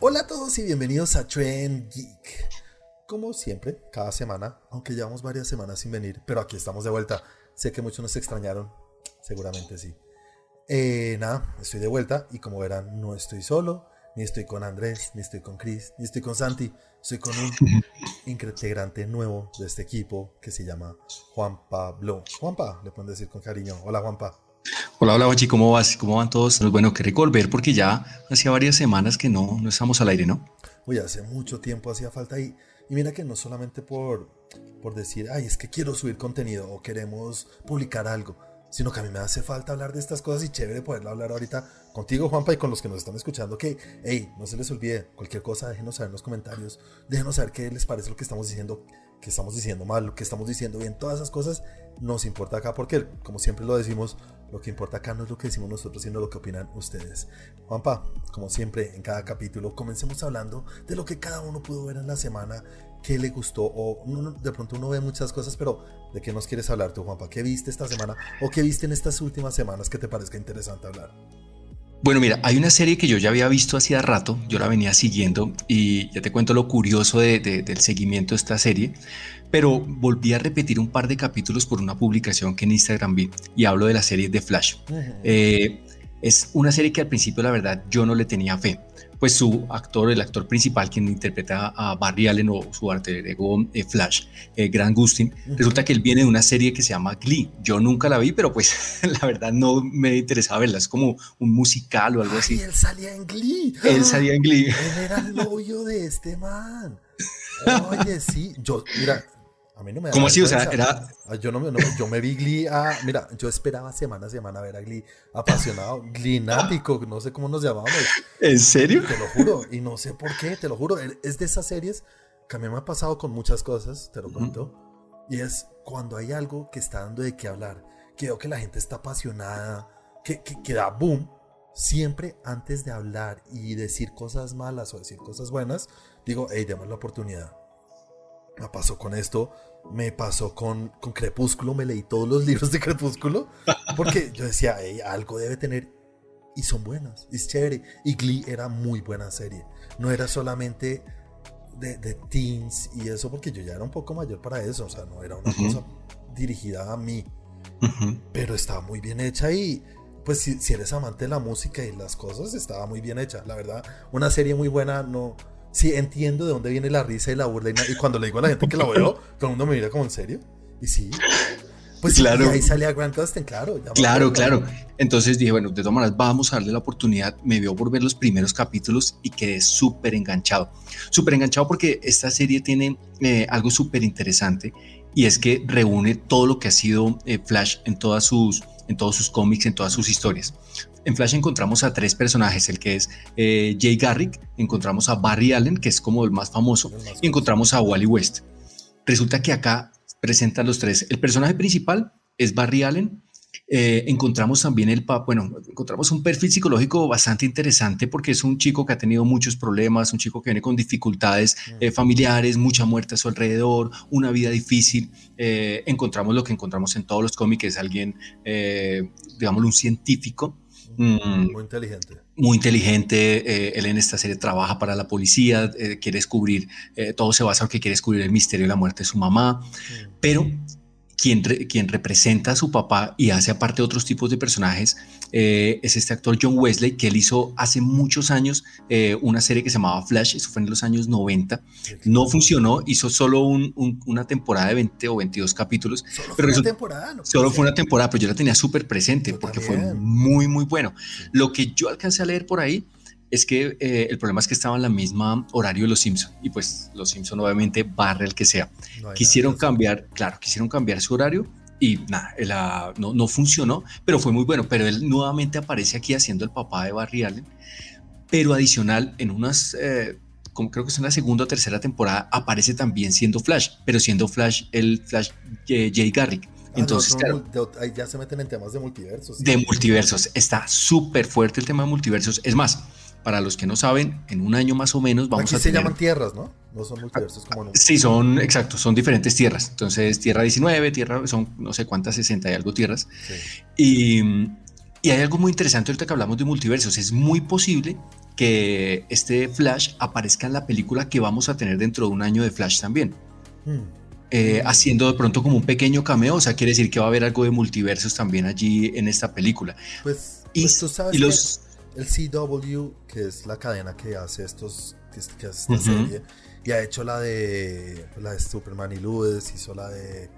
Hola a todos y bienvenidos a Trend Geek. Como siempre, cada semana, aunque llevamos varias semanas sin venir, pero aquí estamos de vuelta. Sé que muchos nos extrañaron, seguramente sí. Eh, nada, estoy de vuelta y como verán, no estoy solo, ni estoy con Andrés, ni estoy con Chris, ni estoy con Santi. Estoy con un integrante nuevo de este equipo que se llama Juan Pablo. Juanpa, le pueden decir con cariño. Hola Juanpa. Hola, hola, Bachi, ¿cómo vas? ¿Cómo van todos? Bueno, qué rico volver porque ya hacía varias semanas que no, no estamos al aire, ¿no? Uy, hace mucho tiempo hacía falta y, y mira que no solamente por, por decir, ay, es que quiero subir contenido o queremos publicar algo, sino que a mí me hace falta hablar de estas cosas y chévere poderlo hablar ahorita contigo, Juanpa, y con los que nos están escuchando, que, hey, no se les olvide, cualquier cosa, déjenos saber en los comentarios, déjenos saber qué les parece lo que estamos diciendo, que estamos diciendo mal, lo que estamos diciendo bien, todas esas cosas nos importa acá, porque como siempre lo decimos, lo que importa acá no es lo que decimos nosotros, sino lo que opinan ustedes. Juanpa, como siempre, en cada capítulo, comencemos hablando de lo que cada uno pudo ver en la semana, qué le gustó, o de pronto uno ve muchas cosas, pero ¿de qué nos quieres hablar tú, Juanpa? ¿Qué viste esta semana o qué viste en estas últimas semanas que te parezca interesante hablar? Bueno, mira, hay una serie que yo ya había visto hacía rato, yo la venía siguiendo y ya te cuento lo curioso del seguimiento de esta serie, pero volví a repetir un par de capítulos por una publicación que en Instagram vi y hablo de la serie de Flash. Eh, es una serie que al principio la verdad yo no le tenía fe pues su actor, el actor principal, quien interpreta a Barry Allen o su arte ego eh, Flash, eh, Grant Gustin, resulta que él viene de una serie que se llama Glee. Yo nunca la vi, pero pues la verdad no me interesaba verla. Es como un musical o algo así. él salía en Glee. Él salía en Glee. Él era el novio de este man. Oye, sí. Yo, mira, a mí no me ¿Cómo así? O sea, era. Ah, yo, no, yo me vi Glee a. Mira, yo esperaba semana a semana ver a Glee apasionado, Glee-nático, no sé cómo nos llamamos. ¿En serio? Te lo juro, y no sé por qué, te lo juro. Es de esas series que a mí me ha pasado con muchas cosas, te lo cuento. Y es cuando hay algo que está dando de qué hablar, que veo que la gente está apasionada, que, que, da boom. Siempre antes de hablar y decir cosas malas o decir cosas buenas, digo, hey, demos la oportunidad. Me pasó con esto me pasó con, con Crepúsculo, me leí todos los libros de Crepúsculo, porque yo decía, algo debe tener, y son buenas, es chévere. Y Glee era muy buena serie, no era solamente de, de, teens y eso, porque yo ya era un poco mayor para eso, o sea, no era una cosa dirigida a mí, pero estaba muy bien hecha y pues si, si, eres amante de la música y las cosas, estaba muy bien hecha, la verdad, una serie muy buena, no sí entiendo de dónde viene la risa y la burla. Y, cuando le digo a la gente que la veo, todo el mundo me mira como en serio. Y sí. Pues claro. y ahí sale a Grant Gustin, claro. Claro, claro. Entonces dije, bueno, de todas maneras vamos a darle la oportunidad. Me vio por ver los primeros capítulos y quedé súper enganchado. Súper enganchado porque esta serie tiene eh, algo súper interesante y es que reúne todo lo que ha sido eh, Flash en todas sus en todos sus cómics, en todas sus historias. En Flash encontramos a tres personajes, el que es eh, Jay Garrick, encontramos a Barry Allen, que es como el más famoso, y encontramos a Wally West. Resulta que acá presentan los tres. El personaje principal es Barry Allen, eh, encontramos también el, bueno, encontramos un perfil psicológico bastante interesante porque es un chico que ha tenido muchos problemas, un chico que viene con dificultades eh, familiares, mucha muerte a su alrededor, una vida difícil. Eh, encontramos lo que encontramos en todos los cómics, es alguien, digamos, un científico. Mm, muy inteligente. Muy inteligente. él en esta serie trabaja para la policía, quiere descubrir, todo se basa en que quiere descubrir el misterio de la muerte de su mamá, pero quien, quien, representa a su papá y hace aparte otros tipos de personajes eh, es este actor John Wesley, que él hizo hace muchos años eh, una serie que se llamaba Flash, eso fue en los años 90. No funcionó, hizo solo una temporada de 20 o 22 capítulos. Solo fue una temporada, Solo fue una temporada, pero yo la tenía súper presente porque fue muy, muy bueno. Lo que yo alcancé a leer por ahí es que eh, el problema es que estaba en la misma horario de los Simpson y pues los Simpson obviamente barre el que sea. quisieron cambiar, claro, quisieron cambiar su horario y nada, no, no, funcionó, pero fue muy bueno. Pero él nuevamente aparece aquí haciendo el papá de Barry Allen, pero adicional en unas, eh, como creo que es en la segunda o tercera temporada, aparece también siendo Flash, pero siendo Flash el Flash eh, Jay Garrick. Ah, Entonces, claro, ya se meten en temas de multiversos. De multiversos. Está súper fuerte el tema de multiversos. Es más, para los que no saben, en un año más o menos vamos Aquí a se llaman tierras, ¿no? No son multiversos como no. Sí, son, exacto, son diferentes tierras. Entonces, Tierra 19, Tierra, son no sé cuántas, 60 y algo tierras. Y, Y hay algo muy interesante ahorita que hablamos de multiversos. Es muy posible que este Flash aparezca en la película que vamos a tener dentro de un año de Flash también. Hmm. Eh, haciendo de pronto como un pequeño cameo, o sea, quiere decir que va a haber algo de multiversos también allí en esta película. Pues, y, pues tú sabes los... el CW, que es la cadena que hace estos, que, hace esta serie, y ha hecho la de la de Superman y Lewis, hizo la de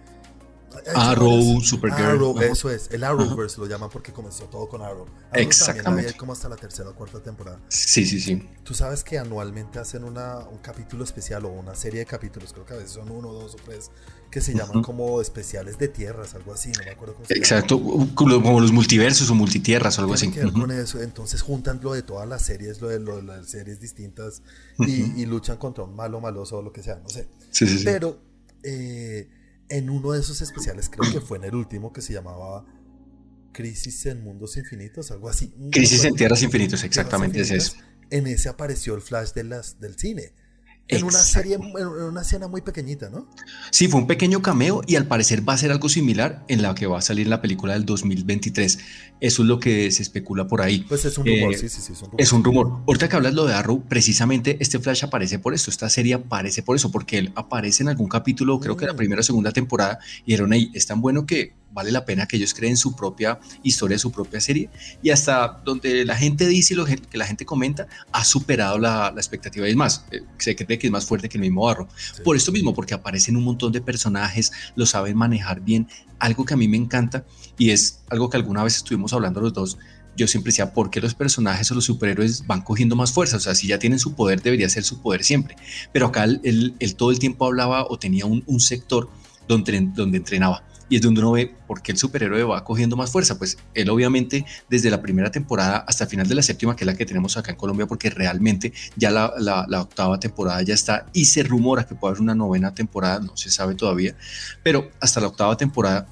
Arrow, Supergirl. Arrow, eso es. El Arrowverse lo llaman porque comenzó todo con Arrow. Exactamente. como hasta la tercera o cuarta temporada. Sí, sí, sí. Tú sabes que anualmente hacen una, un capítulo especial o una serie de capítulos, creo que a veces son uno, dos o tres, que se llaman como especiales de tierras, algo así, no me acuerdo cómo se Exacto, como los multiversos o multitierras o algo así. Que ver con eso. Entonces juntan lo de todas las series, lo de, las series distintas y, luchan contra un malo, maloso o lo que sea, no sé. Sí, sí, sí. Pero. Eh, en uno de esos especiales, creo que fue en el último, que se llamaba Crisis en Mundos Infinitos, algo así. Crisis en Tierras Infinitos, exactamente es eso. En ese apareció el flash de las, del cine. En una serie, en una escena muy pequeñita, ¿no? Sí, fue un pequeño cameo y al parecer va a ser algo similar en la que va a salir la película del 2023. Eso es lo que se especula por ahí. Pues es un rumor, eh, sí, sí, sí. Es un rumor. Es un rumor. Ahorita que hablas lo de Arrow, precisamente este Flash aparece por esto, esta serie aparece por eso, porque él aparece en algún capítulo, creo que la mm. primera o segunda temporada, y dijeron ahí, es tan bueno que vale la pena que ellos creen su propia historia, su propia serie, y hasta donde la gente dice y lo que la gente comenta, ha superado la, expectativa. Y es más, eh, se cree que es más fuerte que el mismo Barro. Por esto mismo, porque aparecen un montón de personajes, lo saben manejar bien. Algo que a mí me encanta, y es algo que alguna vez estuvimos hablando los dos, yo siempre decía, ¿por qué los personajes o los superhéroes van cogiendo más fuerza? O sea, si ya tienen su poder, debería ser su poder siempre. Pero acá él, todo el tiempo hablaba o tenía un, un sector donde, donde entrenaba y es donde uno ve por qué el superhéroe va cogiendo más fuerza. Pues él obviamente desde la primera temporada hasta el final de la séptima, que es la que tenemos acá en Colombia, porque realmente ya la, la, octava temporada ya está y se rumora que puede haber una novena temporada, no se sabe todavía, pero hasta la octava temporada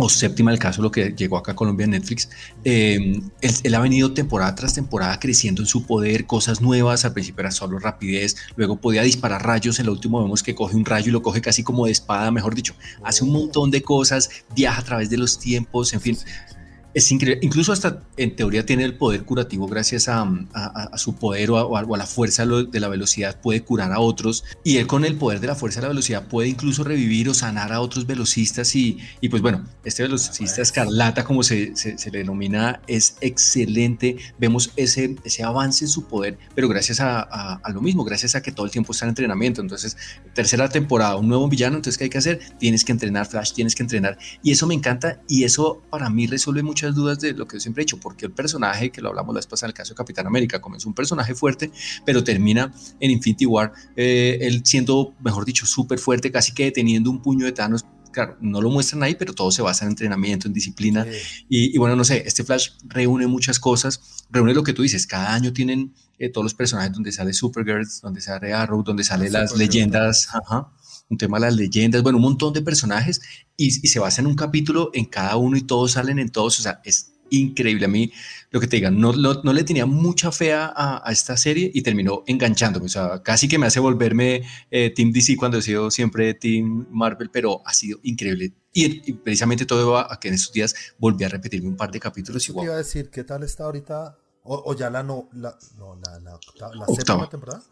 o séptima el caso, lo que llegó acá a Colombia en Netflix, em, él, ha venido temporada tras temporada creciendo en su poder, cosas nuevas, al principio era solo rapidez, luego podía disparar rayos, en lo último vemos que coge un rayo y lo coge casi como de espada, mejor dicho, hace un montón de cosas, viaja a través de los tiempos, en fin, es increíble. Incluso hasta en teoría tiene el poder curativo gracias a, su poder o, a, la fuerza de la velocidad puede curar a otros. Y él con el poder de la fuerza de la velocidad puede incluso revivir o sanar a otros velocistas. Y, y pues bueno, este velocista escarlata, como se, se, le denomina, es excelente. Vemos ese, ese avance en su poder, pero gracias a, lo mismo, gracias a que todo el tiempo está en entrenamiento. Entonces, tercera temporada, un nuevo villano, entonces ¿qué hay que hacer? Tienes que entrenar Flash, tienes que entrenar. Y eso me encanta y eso para mí resuelve mucho muchas dudas de lo que yo siempre he dicho, porque el personaje, que lo hablamos la vez pasada en el caso de Capitán América, comenzó un personaje fuerte, pero termina en Infinity War, eh, él siendo, mejor dicho, súper fuerte, casi que deteniendo un puño de Thanos claro, no lo muestran ahí, pero todo se basa en entrenamiento, en disciplina. Y, bueno, no sé, este Flash reúne muchas cosas, reúne lo que tú dices, cada año tienen eh, todos los personajes donde sale Supergirl, donde sale Arrow, donde salen las leyendas, ajá, un tema de las leyendas, bueno, un montón de personajes y, se basa en un capítulo en cada uno y todos salen en todos, o sea, es increíble. A mí, lo que te digan, no, no, le tenía mucha fe a, esta serie y terminó enganchándome, o sea, casi que me hace volverme eh, Team DC cuando he sido siempre Team Marvel, pero ha sido increíble. Y, precisamente todo va a que en estos días volví a repetirme un par de capítulos. igual. iba a decir, ¿qué tal está ahorita o, ya la no, la, no, la, la, séptima temporada.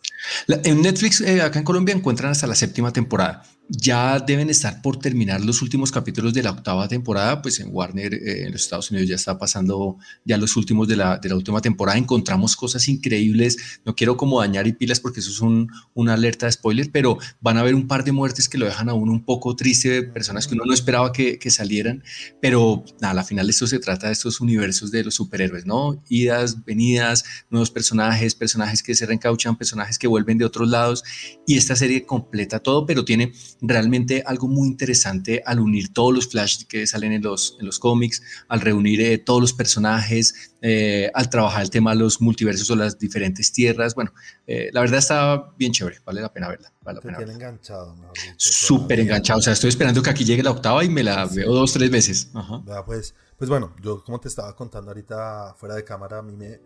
en Netflix, eh, acá en Colombia, encuentran hasta la séptima temporada ya deben estar por terminar los últimos capítulos de la octava temporada, pues en Warner eh, en los Estados Unidos ya está pasando ya los últimos de la, de la, última temporada, encontramos cosas increíbles, no quiero como dañar y pilas porque eso es un, una alerta de spoiler, pero van a haber un par de muertes que lo dejan a uno un poco triste, personas que uno no esperaba que, salieran, pero nada, a la final esto se trata de estos universos de los superhéroes, ¿no? Idas, venidas, nuevos personajes, personajes que se reencauchan, personajes que vuelven de otros lados, y esta serie completa todo, pero tiene realmente algo muy interesante al unir todos los flashes que salen en los, en los cómics, al reunir eh, todos los personajes, eh, al trabajar el tema de los multiversos o las diferentes tierras. Bueno, eh, la verdad está bien chévere, vale la pena verla. Vale la pena enganchado. Súper enganchado, o sea, estoy esperando que aquí llegue la octava y me la veo dos, tres veces. Pues, pues bueno, yo como te estaba contando ahorita fuera de cámara, a mí me,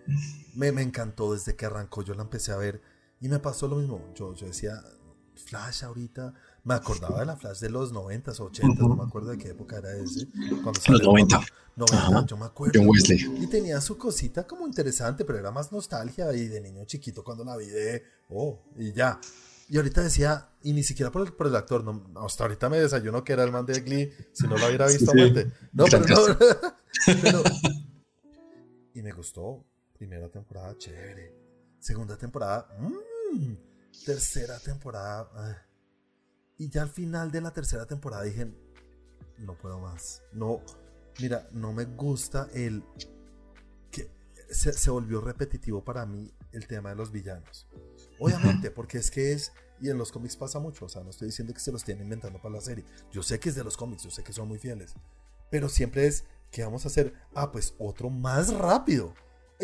me, me encantó desde que arrancó, yo la empecé a ver y me pasó lo mismo. Yo, yo decía, Flash ahorita, me acordaba de la Flash de los 90s, 80s, no me acuerdo de qué época era ese. Cuando los 90. 90, yo me acuerdo. John Wesley. Y tenía su cosita como interesante, pero era más nostalgia y de niño chiquito cuando la vi de, oh, y ya. Y ahorita decía, y ni siquiera por el, por el actor, no, hasta ahorita me desayuno que era el man de Glee, si no lo hubiera visto sí, sí. No, pero no. pero, y me gustó. Primera temporada, chévere. Segunda temporada, mmm. tercera temporada. Ay. Y ya al final de la tercera temporada dije, no puedo más. No, mira, no me gusta el que se, se volvió repetitivo para mí el tema de los villanos. Obviamente, porque es que es, y en los cómics pasa mucho, o sea, no estoy diciendo que se los estén inventando para la serie. Yo sé que es de los cómics, yo sé que son muy fieles, pero siempre es, ¿qué vamos a hacer? Ah, pues otro más rápido.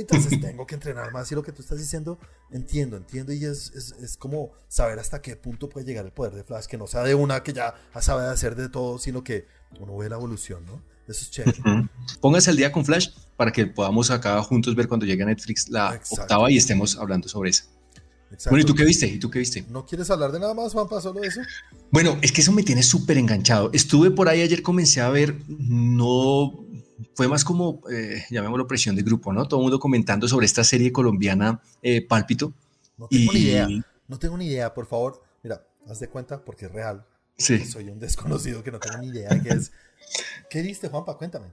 Entonces tengo que entrenar más y lo que tú estás diciendo, entiendo, entiendo y es, es, es, como saber hasta qué punto puede llegar el poder de Flash, que no sea de una que ya sabe hacer de todo, sino que uno ve la evolución, ¿no? Eso es chévere. Uh -huh. Póngase el día con Flash para que podamos acá juntos ver cuando llegue a Netflix la Exacto. octava y estemos hablando sobre eso. Exacto. Bueno, ¿y tú qué viste? ¿Y tú qué viste? ¿No quieres hablar de nada más, Juanpa, solo eso? Bueno, es que eso me tiene súper enganchado. Estuve por ahí ayer, comencé a ver, no, fue más como, eh, llamémoslo presión de grupo, ¿no? Todo el mundo comentando sobre esta serie colombiana eh, Pálpito. No tengo y... ni idea, no tengo ni idea, por favor, mira, haz de cuenta porque es real. Sí. Soy un desconocido que no tengo ni idea qué es. ¿Qué viste, Juanpa? Cuéntame.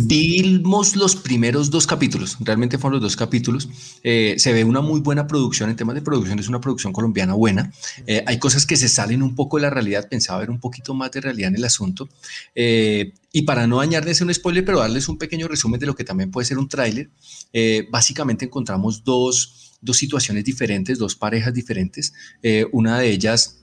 Vimos los primeros dos capítulos, realmente fueron los dos capítulos. Eh, se ve una muy buena producción en temas de producción, es una producción colombiana buena. Eh, hay cosas que se salen un poco de la realidad, pensaba ver un poquito más de realidad en el asunto. Eh, y para no dañarles un spoiler, pero darles un pequeño resumen de lo que también puede ser un tráiler, eh, básicamente encontramos dos, dos, situaciones diferentes, dos parejas diferentes. una de ellas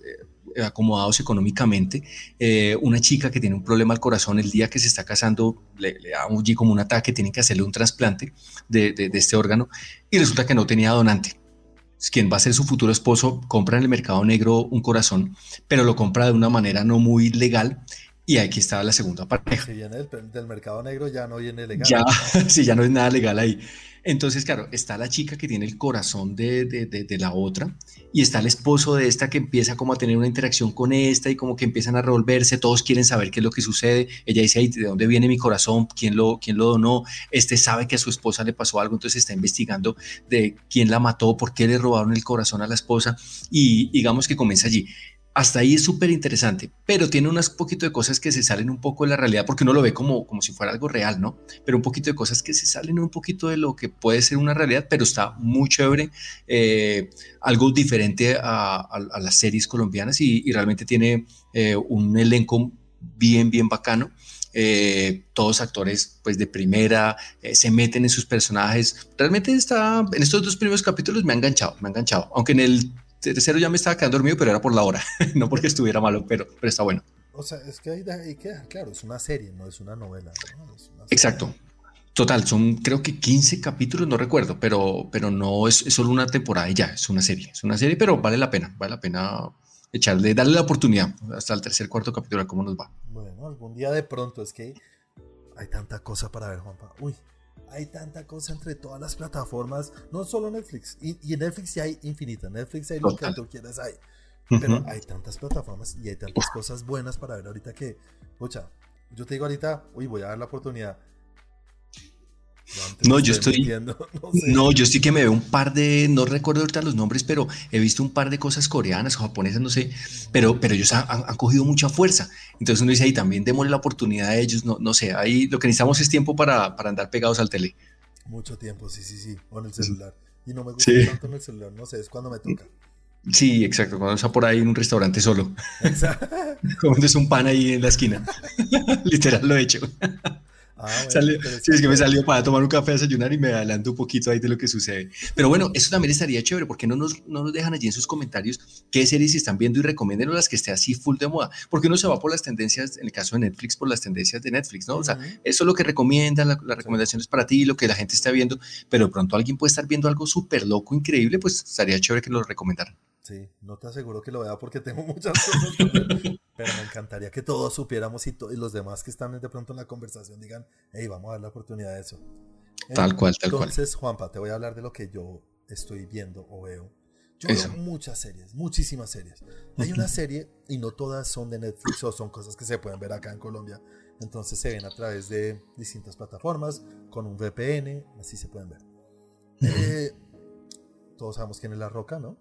acomodados económicamente, eh, una chica que tiene un problema al corazón el día que se está casando le, le da un, como un ataque, tienen que hacerle un trasplante de, de, este órgano y resulta que no tenía donante. Quien va a ser su futuro esposo compra en el mercado negro un corazón, pero lo compra de una manera no muy legal y aquí estaba la segunda pareja. Si viene del, del mercado negro ya no viene legal. Ya, sí, ya no es nada legal ahí. Entonces, claro, está la chica que tiene el corazón de, de, de, de, la otra y está el esposo de esta que empieza como a tener una interacción con esta y como que empiezan a revolverse, todos quieren saber qué es lo que sucede. Ella dice, ¿de dónde viene mi corazón? ¿Quién lo, quién lo donó? Este sabe que a su esposa le pasó algo, entonces está investigando de quién la mató, por qué le robaron el corazón a la esposa y digamos que comienza allí hasta ahí es súper interesante, pero tiene unas poquito de cosas que se salen un poco de la realidad porque uno lo ve como, como si fuera algo real, ¿no? Pero un poquito de cosas que se salen un poquito de lo que puede ser una realidad, pero está muy chévere, eh, algo diferente a, las series colombianas y, realmente tiene eh, un elenco bien, bien bacano. Eh, todos actores pues de primera, se meten en sus personajes. Realmente está, en estos dos primeros capítulos me ha enganchado, me ha enganchado. Aunque en el tercero ya me estaba quedando dormido, pero era por la hora, no porque estuviera malo, pero, pero está bueno. O sea, es que ahí, ahí queda, claro, es una serie, no es una novela. ¿no? Es una Exacto. Total, son creo que 15 capítulos, no recuerdo, pero, pero no es, es, solo una temporada y ya, es una serie. Es una serie, pero vale la pena, vale la pena echarle, darle la oportunidad hasta el tercer, cuarto capítulo, a cómo nos va. Bueno, algún día de pronto es que hay tanta cosa para ver, Juanpa. Uy, hay tanta cosa entre todas las plataformas, no solo Netflix, y, y en Netflix ya hay infinita, Netflix hay lo que tú quieras hay, pero uh -huh. hay tantas plataformas y hay tantas cosas buenas para ver ahorita que, pucha, yo te digo ahorita, uy, voy a dar la oportunidad. No, yo estoy. Metiendo, no, sé. no, yo sí que me veo un par de. No recuerdo ahorita los nombres, pero he visto un par de cosas coreanas o japonesas, no sé. Pero, pero ellos han, han, cogido mucha fuerza. Entonces uno dice ahí también démosle la oportunidad a ellos. No, no sé, ahí lo que necesitamos es tiempo para, para andar pegados al tele. Mucho tiempo, sí, sí, sí. O en el celular. Y no me gusta sí. tanto en el celular, no sé, es cuando me toca. Sí, exacto, cuando está por ahí en un restaurante solo. Exacto. Comiéndose un pan ahí en la esquina. Literal lo he hecho. Ah, bueno, salió, sí, es que me salió para tomar un café a desayunar y me adelanto un poquito ahí de lo que sucede. Pero bueno, eso también estaría chévere, porque no nos, no nos dejan allí en sus comentarios qué series están viendo y recomienden las que esté así full de moda, porque uno se va por las tendencias, en el caso de Netflix, por las tendencias de Netflix, ¿no? Uh -huh. O sea, eso es lo que recomiendan, la, las recomendaciones para ti, lo que la gente está viendo, pero de pronto alguien puede estar viendo algo súper loco, increíble, pues estaría chévere que lo recomendaran. Sí, no te aseguro que lo vea porque tengo muchas cosas pero me encantaría que todos supiéramos y, to y, los demás que están de pronto en la conversación digan, hey, vamos a dar la oportunidad de eso. Tal cual, tal Entonces, cual. Juanpa, te voy a hablar de lo que yo estoy viendo o veo. Yo veo muchas series, muchísimas series. Hay una serie, y no todas son de Netflix o son cosas que se pueden ver acá en Colombia. Entonces se ven a través de distintas plataformas, con un VPN, así se pueden ver. Eh, todos sabemos quién es La Roca, ¿no?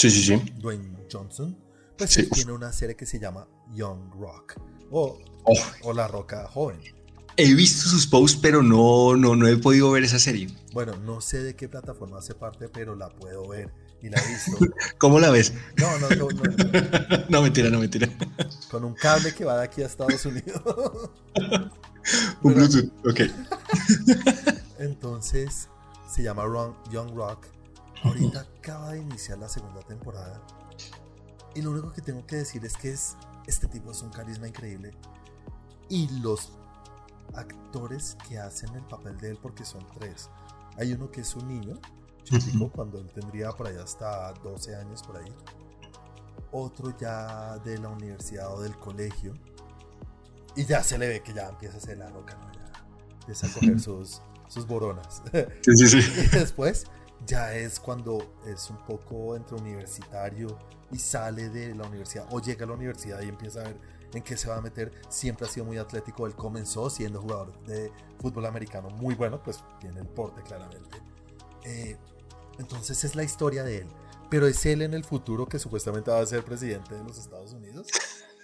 Sí, sí, sí. Dwayne Johnson. Pues tiene una serie que se llama Young Rock. O, oh. o La Roca Joven. He visto sus posts, pero no, no, no he podido ver esa serie. Bueno, no sé de qué plataforma hace parte, pero la puedo ver y la he visto. ¿Cómo la ves? No, no, no. No, no mentira, no mentira. Con un cable que va de aquí a Estados Unidos. un Bluetooth, ok. Entonces, se llama Young Rock. Ahorita acaba de iniciar la segunda temporada. Y lo único que tengo que decir es que es, este tipo es un carisma increíble. Y los actores que hacen el papel de él, porque son tres. Hay uno que es un niño, chico, cuando él tendría por ahí hasta 12 años por ahí. Otro ya de la universidad o del colegio. Y ya se le ve que ya empieza a ser la loca, ya empieza a coger sus, sus boronas. Sí, sí, sí. Y después ya es cuando es un poco entre universitario y sale de la universidad o llega a la universidad y empieza a ver en qué se va a meter. Siempre ha sido muy atlético. Él comenzó siendo jugador de fútbol americano muy bueno, pues tiene el porte claramente. Eh, entonces es la historia de él. Pero es él en el futuro que supuestamente va a ser presidente de los Estados Unidos.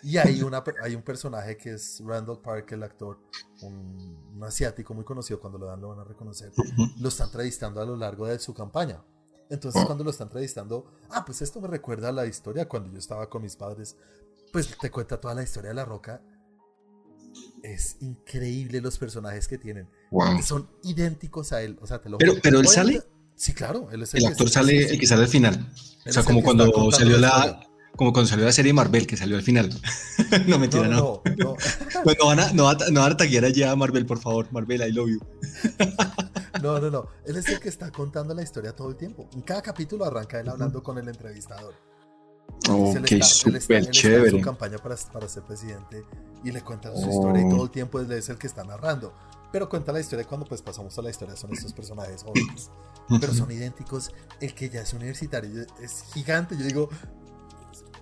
Y hay, una, hay un personaje que es Randall Park, el actor, un, asiático muy conocido, cuando lo dan lo van a reconocer. Lo está entrevistando a lo largo de su campaña. Entonces cuando lo está entrevistando, ah, pues esto me recuerda a la historia cuando yo estaba con mis padres pues te cuenta toda la historia de La Roca. Es increíble los personajes que tienen. Son idénticos a él. O sea, te lo pero, pero él sale. Sí, claro. el, actor sale, el que sale al final. o sea, como cuando salió la, como cuando salió la serie Marvel, que salió al final. no, mentira, no. No, no. pues no van a, no, no van a taguear allá a Marvel, por favor. Marvel, I love you. no, no, no. Él es el que está contando la historia todo el tiempo. En cada capítulo arranca él hablando con el entrevistador. Ok, súper chévere. su campaña para, para, ser presidente y le cuenta su historia y todo el tiempo él es el que está narrando. Pero cuenta la historia cuando pues pasamos a la historia, son estos personajes jóvenes. Pero son idénticos. El que ya es universitario es gigante. Yo digo,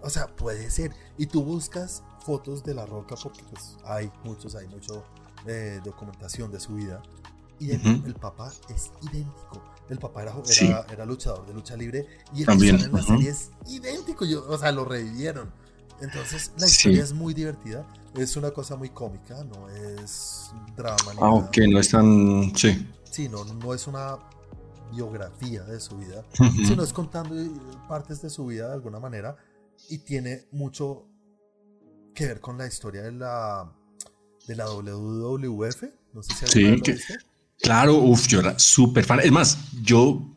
o sea, puede ser. Y tú buscas fotos de la roca porque pues hay muchos, hay mucho eh, documentación de su vida. Y el papá es idéntico el papá era, era, luchador de lucha libre y el También. en la serie es idéntico, o sea, lo revivieron. Entonces la historia es muy divertida, es una cosa muy cómica, no es drama. ah, ok, no es tan... Sí. Sí, no, no es una biografía de su vida, sino es contando partes de su vida de alguna manera y tiene mucho que ver con la historia de la, de la WWF. No sé si sí, que, Claro, uff, yo era súper fan. Es más, yo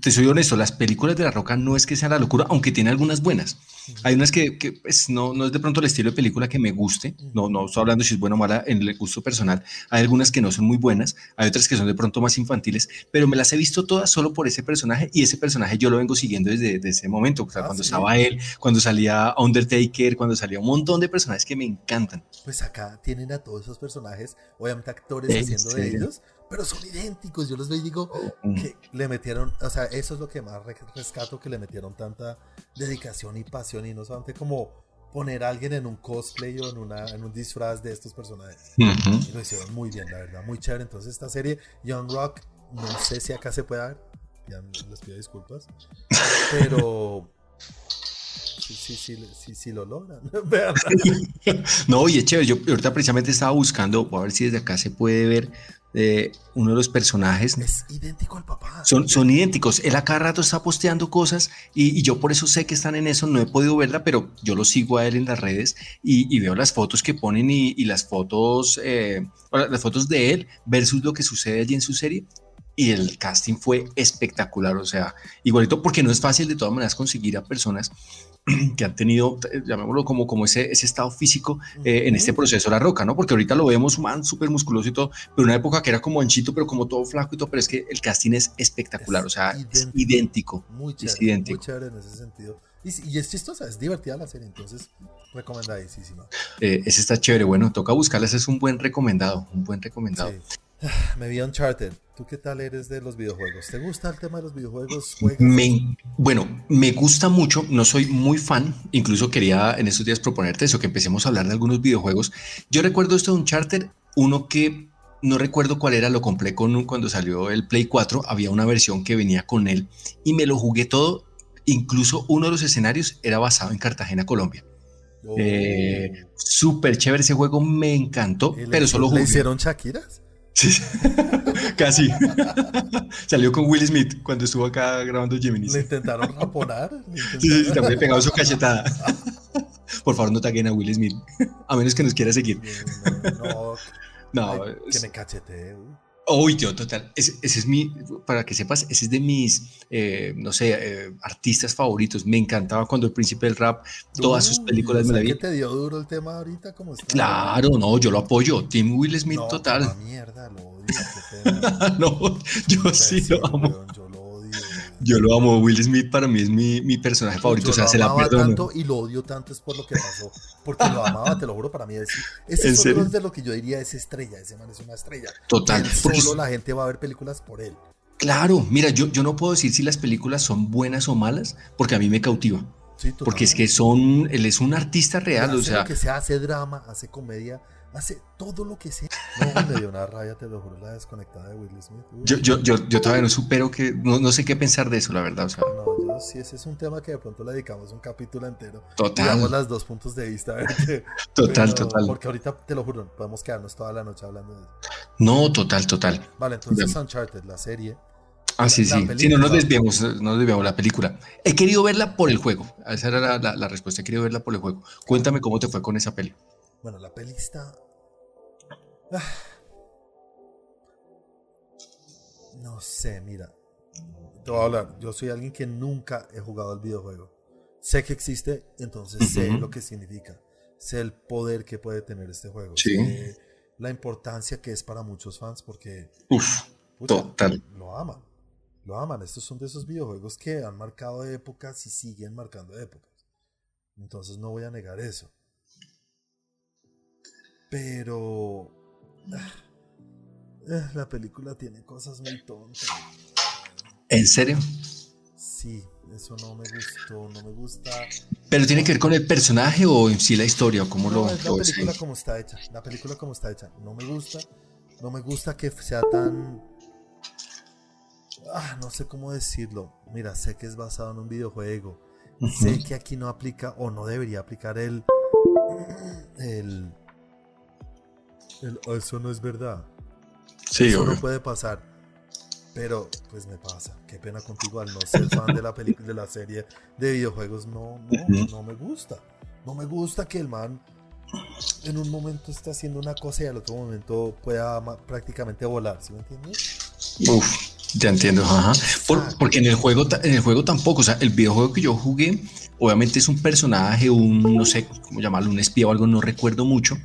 te soy honesto, las películas de La Roca no es que sean la locura, aunque tiene algunas buenas. Hay unas que, que pues, no, no es de pronto el estilo de película que me guste, no, no estoy hablando si es buena o mala en el gusto personal. Hay algunas que no son muy buenas, hay otras que son de pronto más infantiles, pero me las he visto todas solo por ese personaje y ese personaje yo lo vengo siguiendo desde, ese momento, o sea, ah, cuando estaba él, cuando salía Undertaker, cuando salía un montón de personajes que me encantan. Pues acá tienen a todos esos personajes, obviamente actores haciendo de ellos, pero son idénticos. Yo los veo y digo mm. que le metieron, o sea, eso es lo que más rescato, que le metieron tanta dedicación y pasión y no solamente como poner a alguien en un cosplay o en, una, en un disfraz de estos personajes. Y lo hicieron muy bien, la verdad, muy chévere. Entonces esta serie, Young Rock, no sé si acá se puede ver, ya les pido disculpas, pero sí, sí, sí, sí, sí lo logran. no, y es chévere. Yo ahorita precisamente estaba buscando, a ver si desde acá se puede ver de uno de los personajes. Es idéntico al papá. Son, son idénticos. Él a cada rato está posteando cosas y, yo por eso sé que están en eso. No he podido verla, pero yo lo sigo a él en las redes y, veo las fotos que ponen y, las fotos, eh, las fotos de él versus lo que sucede allí en su serie. Y el casting fue espectacular, o sea, igualito porque no es fácil de todas maneras conseguir a personas que han tenido, llamémoslo como, como ese, ese estado físico eh, en este proceso de la roca, ¿no? Porque ahorita lo vemos man súper musculoso y todo, pero una época que era como anchito, pero como todo flaco y todo, pero es que el casting es espectacular, o sea, es idéntico. Muy chévere, muy chévere en ese sentido. Y, es chistosa, es divertida la serie, entonces recomendadísima. Eh, ese está chévere, bueno, toca buscarla, ese es un buen recomendado, un buen recomendado. Me vi Uncharted. ¿Tú qué tal eres de los videojuegos? ¿Te gusta el tema de los videojuegos? bueno, me gusta mucho, no soy muy fan, incluso quería en estos días proponerte eso, que empecemos a hablar de algunos videojuegos. Yo recuerdo esto de Uncharted, uno que no recuerdo cuál era, lo compré con cuando salió el Play 4, había una versión que venía con él y me lo jugué todo, incluso uno de los escenarios era basado en Cartagena, Colombia. Oh. Eh, súper chévere ese juego, me encantó, pero solo jugué. ¿Le hicieron Shakiras? Sí, casi. Salió con Will Smith cuando estuvo acá grabando Gemini. ¿Le intentaron raponar? Sí, sí, también pegado su cachetada. Por favor, no taguen a Will Smith, a menos que nos quiera seguir. No, no, que me cachete. Uy, tío, total. Ese, es mi, para que sepas, ese es de mis, eh, no sé, eh, artistas favoritos. Me encantaba cuando el príncipe del rap, todas sus películas me la vi. te dio duro el tema ahorita? ¿Cómo está? Claro, no, yo lo apoyo. Tim Will Smith no, total. mierda, lo odio. no, yo sí lo amo. yo yo lo amo. Will Smith para mí es mi, mi personaje favorito. o sea, se la perdono. tanto y lo odio tanto es por lo que pasó. Porque lo amaba, te lo juro, para mí. Es, ese es otro de lo que yo diría es estrella. Ese man es una estrella. Total. solo la gente va a ver películas por él. Claro, mira, yo, yo no puedo decir si las películas son buenas o malas, porque a mí me cautiva. Sí, porque es que son, él es un artista real, o sea. que se hace drama, hace comedia, hace todo lo que sea. No, me dio una raya, te lo juro, la desconectada de Will Smith. yo, yo, yo, yo, todavía no supero que, no, no, sé qué pensar de eso, la verdad. O sea. No, yo sí, ese es un tema que de pronto le dedicamos un capítulo entero. Total. Digamos las dos puntos de vista. total, total. Porque ahorita, te lo juro, podemos quedarnos toda la noche hablando de eso. No, total, total. Vale, entonces Uncharted, la serie. Ah, sí, sí. Si no nos desviamos, no desviamos la película. He querido verla por el juego. Esa era la, la, la, respuesta. He querido verla por el juego. Cuéntame cómo te fue con esa peli. Bueno, la peli está Ah. No sé, mira. Te voy a hablar. Yo soy alguien que nunca he jugado al videojuego. Sé que existe, entonces sé lo que significa. Sé el poder que puede tener este juego. Sé la importancia que es para muchos fans porque total. lo aman. Lo aman. Estos son de esos videojuegos que han marcado épocas y siguen marcando épocas. Entonces no voy a negar eso. Pero Ah, la película tiene cosas muy tontas. ¿En serio? Sí, eso no me gustó, no me gusta. ¿Pero tiene que ver con el personaje o en sí la historia? ¿Cómo lo, es la película como está hecha, la película como está hecha. No me gusta, no me gusta que sea tan... Ah, no sé cómo decirlo. Mira, sé que es basado en un videojuego. Sé que aquí no aplica o no debería aplicar el... El eso no es verdad. Sí, eso no puede pasar. Pero pues me pasa. Qué pena contigo al no ser fan de la película, de la serie de videojuegos. No, no, no me gusta. No me gusta que el man en un momento esté haciendo una cosa y al otro momento pueda prácticamente volar. ¿Sí me entiendes? Uf. Ya entiendo, ajá. porque en el juego, en el juego tampoco, o sea, el videojuego que yo jugué, obviamente es un personaje, un, no sé cómo llamarlo, un espía o algo, no recuerdo mucho,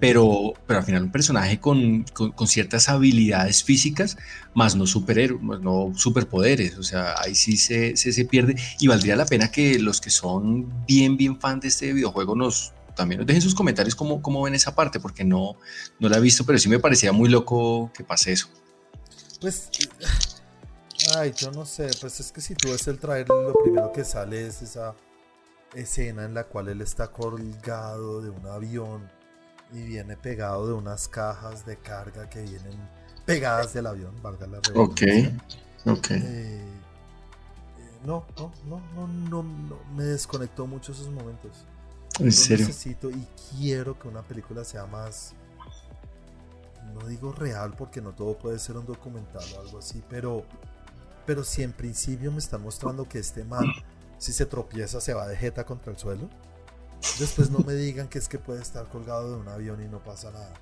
pero, pero al final un personaje con, con, ciertas habilidades físicas, más no superhéroes, no superpoderes, o sea, ahí sí se, se, se, pierde y valdría la pena que los que son bien, bien fan de este videojuego nos también nos dejen sus comentarios cómo, cómo ven esa parte, porque no, no la he visto, pero sí me parecía muy loco que pase eso. Pues Ay, yo no sé, pues es que si tú ves el trailer, lo primero que sale es esa escena en la cual él está colgado de un avión y viene pegado de unas cajas de carga que vienen pegadas del avión, valga la redundancia. Ok, ok. Eh, eh, no, no, no, no, no, me desconectó mucho esos momentos. ¿En serio? Necesito y quiero que una película sea más, no digo real porque no todo puede ser un documental o algo así, pero pero si en principio me están mostrando que este man, si se tropieza, se va de jeta contra el suelo, después no me digan que es que puede estar colgado de un avión y no pasa nada.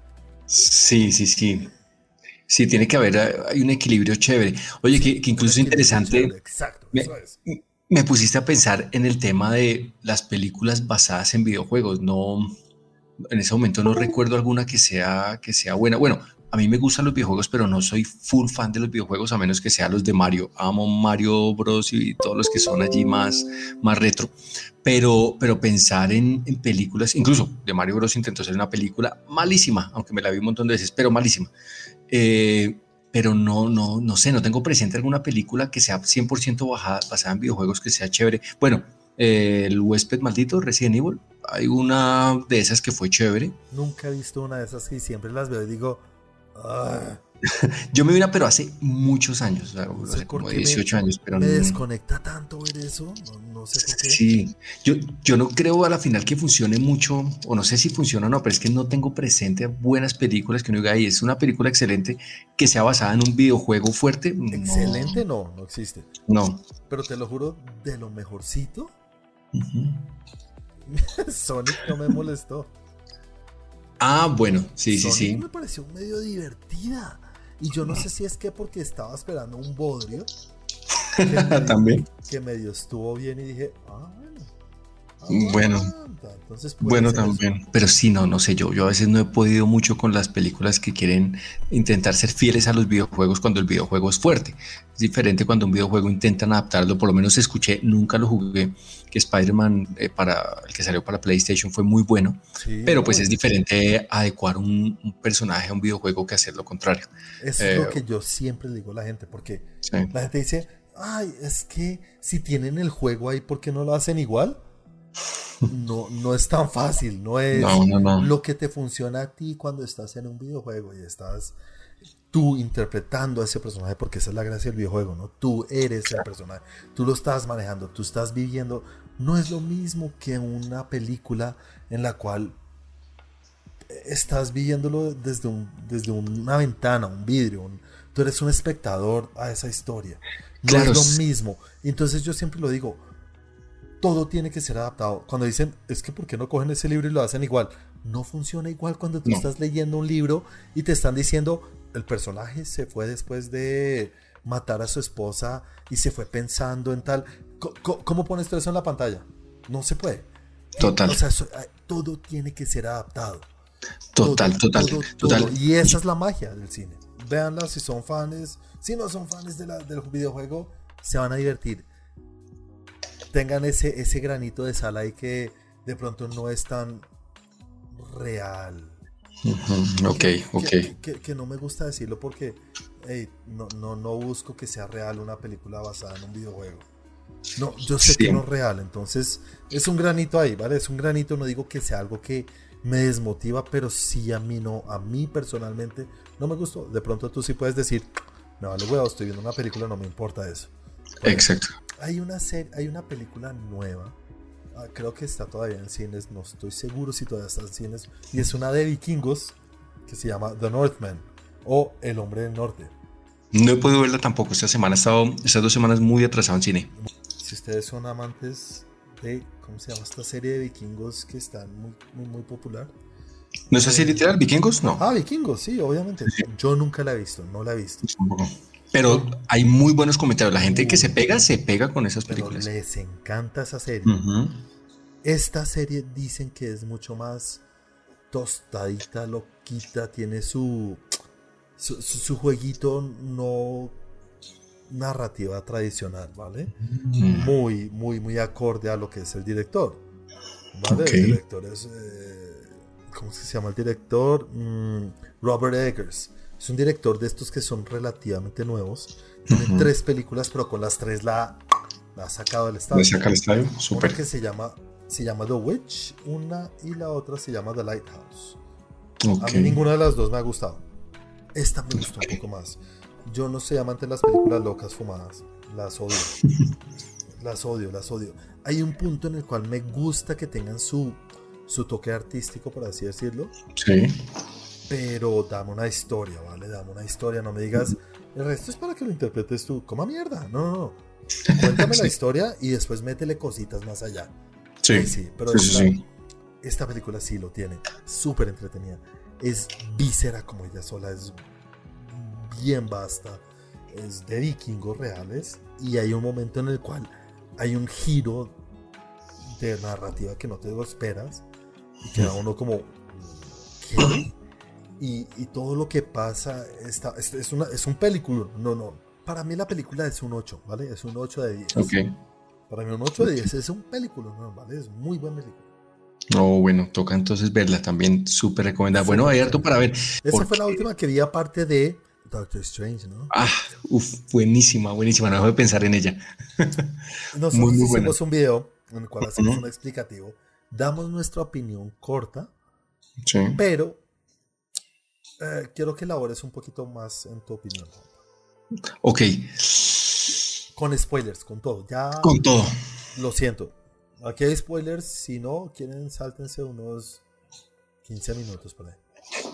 Sí, sí, sí. Sí, tiene que haber hay un equilibrio chévere. Oye, que, incluso es interesante. Exacto, me, me pusiste a pensar en el tema de las películas basadas en videojuegos. No, en ese momento no recuerdo alguna que sea, que sea buena. Bueno, a mí me gustan los videojuegos, pero no soy full fan de los videojuegos, a menos que sean los de Mario. Amo Mario Bros. y todos los que son allí más, más retro. Pero, pero pensar en, películas, incluso de Mario Bros. intentó hacer una película malísima, aunque me la vi un montón de veces, pero malísima. Eh, pero no, no, no sé, no tengo presente alguna película que sea 100% bajada, basada en videojuegos que sea chévere. Bueno, eh, el huésped maldito, Resident Evil, hay una de esas que fue chévere. Nunca he visto una de esas y siempre las veo y digo, ah". Yo me vi una, pero hace muchos años, hace como 18 años. Pero me desconecta tanto ver eso, no, sé por qué. Sí, yo, yo no creo a la final que funcione mucho, o no sé si funciona o no, pero es que no tengo presente buenas películas que uno diga, ahí es una película excelente que sea basada en un videojuego fuerte. Excelente no, no existe. No. Pero te lo juro, de lo mejorcito. Sonic no me molestó. Ah, bueno, sí, sí, sí. Me pareció medio divertida. Y yo no sé si es que porque estaba esperando un bodrio. También. Que medio estuvo bien y dije, ah, bueno. bueno, también. Pero sí, no, no sé, yo, yo a veces no he podido mucho con las películas que quieren intentar ser fieles a los videojuegos cuando el videojuego es fuerte. Es diferente cuando un videojuego intentan adaptarlo, por lo menos escuché, nunca lo jugué, que Spider-Man eh, para el que salió para PlayStation fue muy bueno, pero pues es diferente adecuar un, personaje a un videojuego que hacer lo contrario. Eso es lo que yo siempre le digo a la gente, porque la gente dice, ay, es que si tienen el juego ahí, ¿por qué no lo hacen igual? No, no es tan fácil, no es lo que te funciona a ti cuando estás en un videojuego y estás tú interpretando a ese personaje, porque esa es la gracia del videojuego, ¿no? Tú eres el personaje, tú lo estás manejando, tú estás viviendo. No es lo mismo que una película en la cual estás viviéndolo desde, un, desde una ventana, un vidrio. tú eres un espectador a esa historia. No es lo mismo. Entonces yo siempre lo digo, todo tiene que ser adaptado. Cuando dicen, es que ¿por qué no cogen ese libro y lo hacen igual? No funciona igual cuando tú estás leyendo un libro y te están diciendo, el personaje se fue después de matar a su esposa y se fue pensando en tal. ¿Cómo, pones todo eso en la pantalla? No se puede. Total. O sea, todo tiene que ser adaptado. Total, total, total. Y esa es la magia del cine. Véanla si son fans, si no son fans de del videojuego, se van a divertir tengan ese, ese granito de sal ahí que de pronto no es tan real. Ok, ok. Que, no me gusta decirlo porque no, no, no, busco que sea real una película basada en un videojuego. No, yo sé que no es real, entonces es un granito ahí, ¿vale? Es un granito, no digo que sea algo que me desmotiva, pero sí a mí no, a mí personalmente no me gustó. De pronto tú sí puedes decir, me vale huevo, estoy viendo una película, no me importa eso. Exacto. Hay una, hay una película nueva, ah, creo que está todavía en cines, no estoy seguro si todavía está en cines, y es una de vikingos que se llama The Northman o El Hombre del Norte. No he podido verla tampoco esta semana, he estado estas dos semanas muy atrasado en cine. Si ustedes son amantes de, ¿cómo se llama esta serie de vikingos que está muy, muy, muy popular? ¿No es así literal? ¿Vikingos? No. Ah, vikingos, sí, obviamente. Yo nunca la he visto, no la he visto. Pero hay muy buenos comentarios. La gente que se pega, se pega con esas películas. les encanta esa serie. Esta serie dicen que es mucho más tostadita, loquita, tiene su, su, jueguito no narrativa tradicional, ¿vale? Muy, muy, muy acorde a lo que es el director. ¿Vale? El director es. Eh, ¿Cómo se llama el director? Mm, Robert Eggers. Es un director de estos que son relativamente nuevos. Tiene tres películas, pero con las tres la, ha sacado del estadio. saca el estadio? Súper. que se llama, se llama The Witch, una y la otra se llama The Lighthouse. A mí ninguna de las dos me ha gustado. Esta me gustó un poco más. Yo no soy amante de las películas locas fumadas. Las odio. las odio, las odio. Hay un punto en el cual me gusta que tengan su, su toque artístico, por así decirlo. Sí pero dame una historia, ¿vale? Dame una historia, no me digas, el resto es para que lo interpretes tú, coma mierda, no, no, no. Cuéntame la historia y después métele cositas más allá. Sí, sí, pero esta, película sí lo tiene, súper entretenida. Es víscera como ella sola, es bien vasta, es de vikingos reales y hay un momento en el cual hay un giro de narrativa que no te lo esperas y queda uno como, ¿qué? Y, todo lo que pasa está, es, una, es un película. No, no. Para mí la película es un 8, ¿vale? Es un 8 de 10. Ok. Para mí un 8 de 10 es un película, ¿no? ¿vale? Es muy buen película. Oh, bueno, toca entonces verla también, súper recomendada. Bueno, hay harto para ver. Esa fue la última que vi aparte de Doctor Strange, ¿no? Ah, uff, buenísima, buenísima, no dejo de pensar en ella. Nosotros muy, hicimos un video en el cual hacemos un explicativo, damos nuestra opinión corta, sí. pero eh, quiero que elabores un poquito más en tu opinión. Ok. Con spoilers, con todo. Ya, con todo. Lo siento. Aquí hay spoilers. Si no, quieren, sáltense unos 15 minutos por ahí.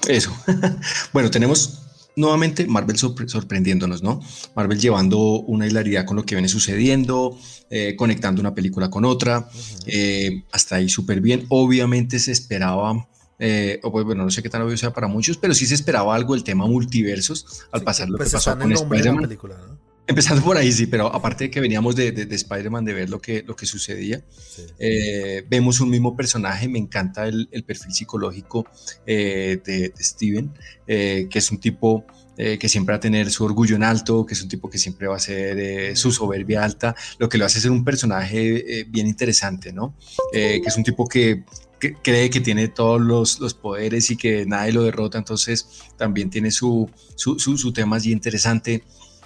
Eso. bueno, tenemos nuevamente Marvel sorprendiéndonos, ¿no? Marvel llevando una hilaridad con lo que viene sucediendo, eh, conectando una película con otra, eh, hasta ahí súper bien. Obviamente se esperaba, eh, o bueno, no sé qué tan obvio sea para muchos, pero sí se esperaba algo del tema multiversos al pasar lo pues que pasó con Spider-Man. ¿no? Empezando por ahí, sí, pero aparte de que veníamos de, de, Spider-Man, de ver lo que, lo que sucedía, eh, vemos un mismo personaje, me encanta el, el perfil psicológico eh, de, Steven, eh, que es un tipo que siempre va a tener su orgullo en alto, que es un tipo que siempre va a ser su soberbia alta, lo que lo hace ser un personaje bien interesante, ¿no? que es un tipo que cree que tiene todos los, los, poderes y que nadie lo derrota, entonces también tiene su, su, su, su tema así interesante.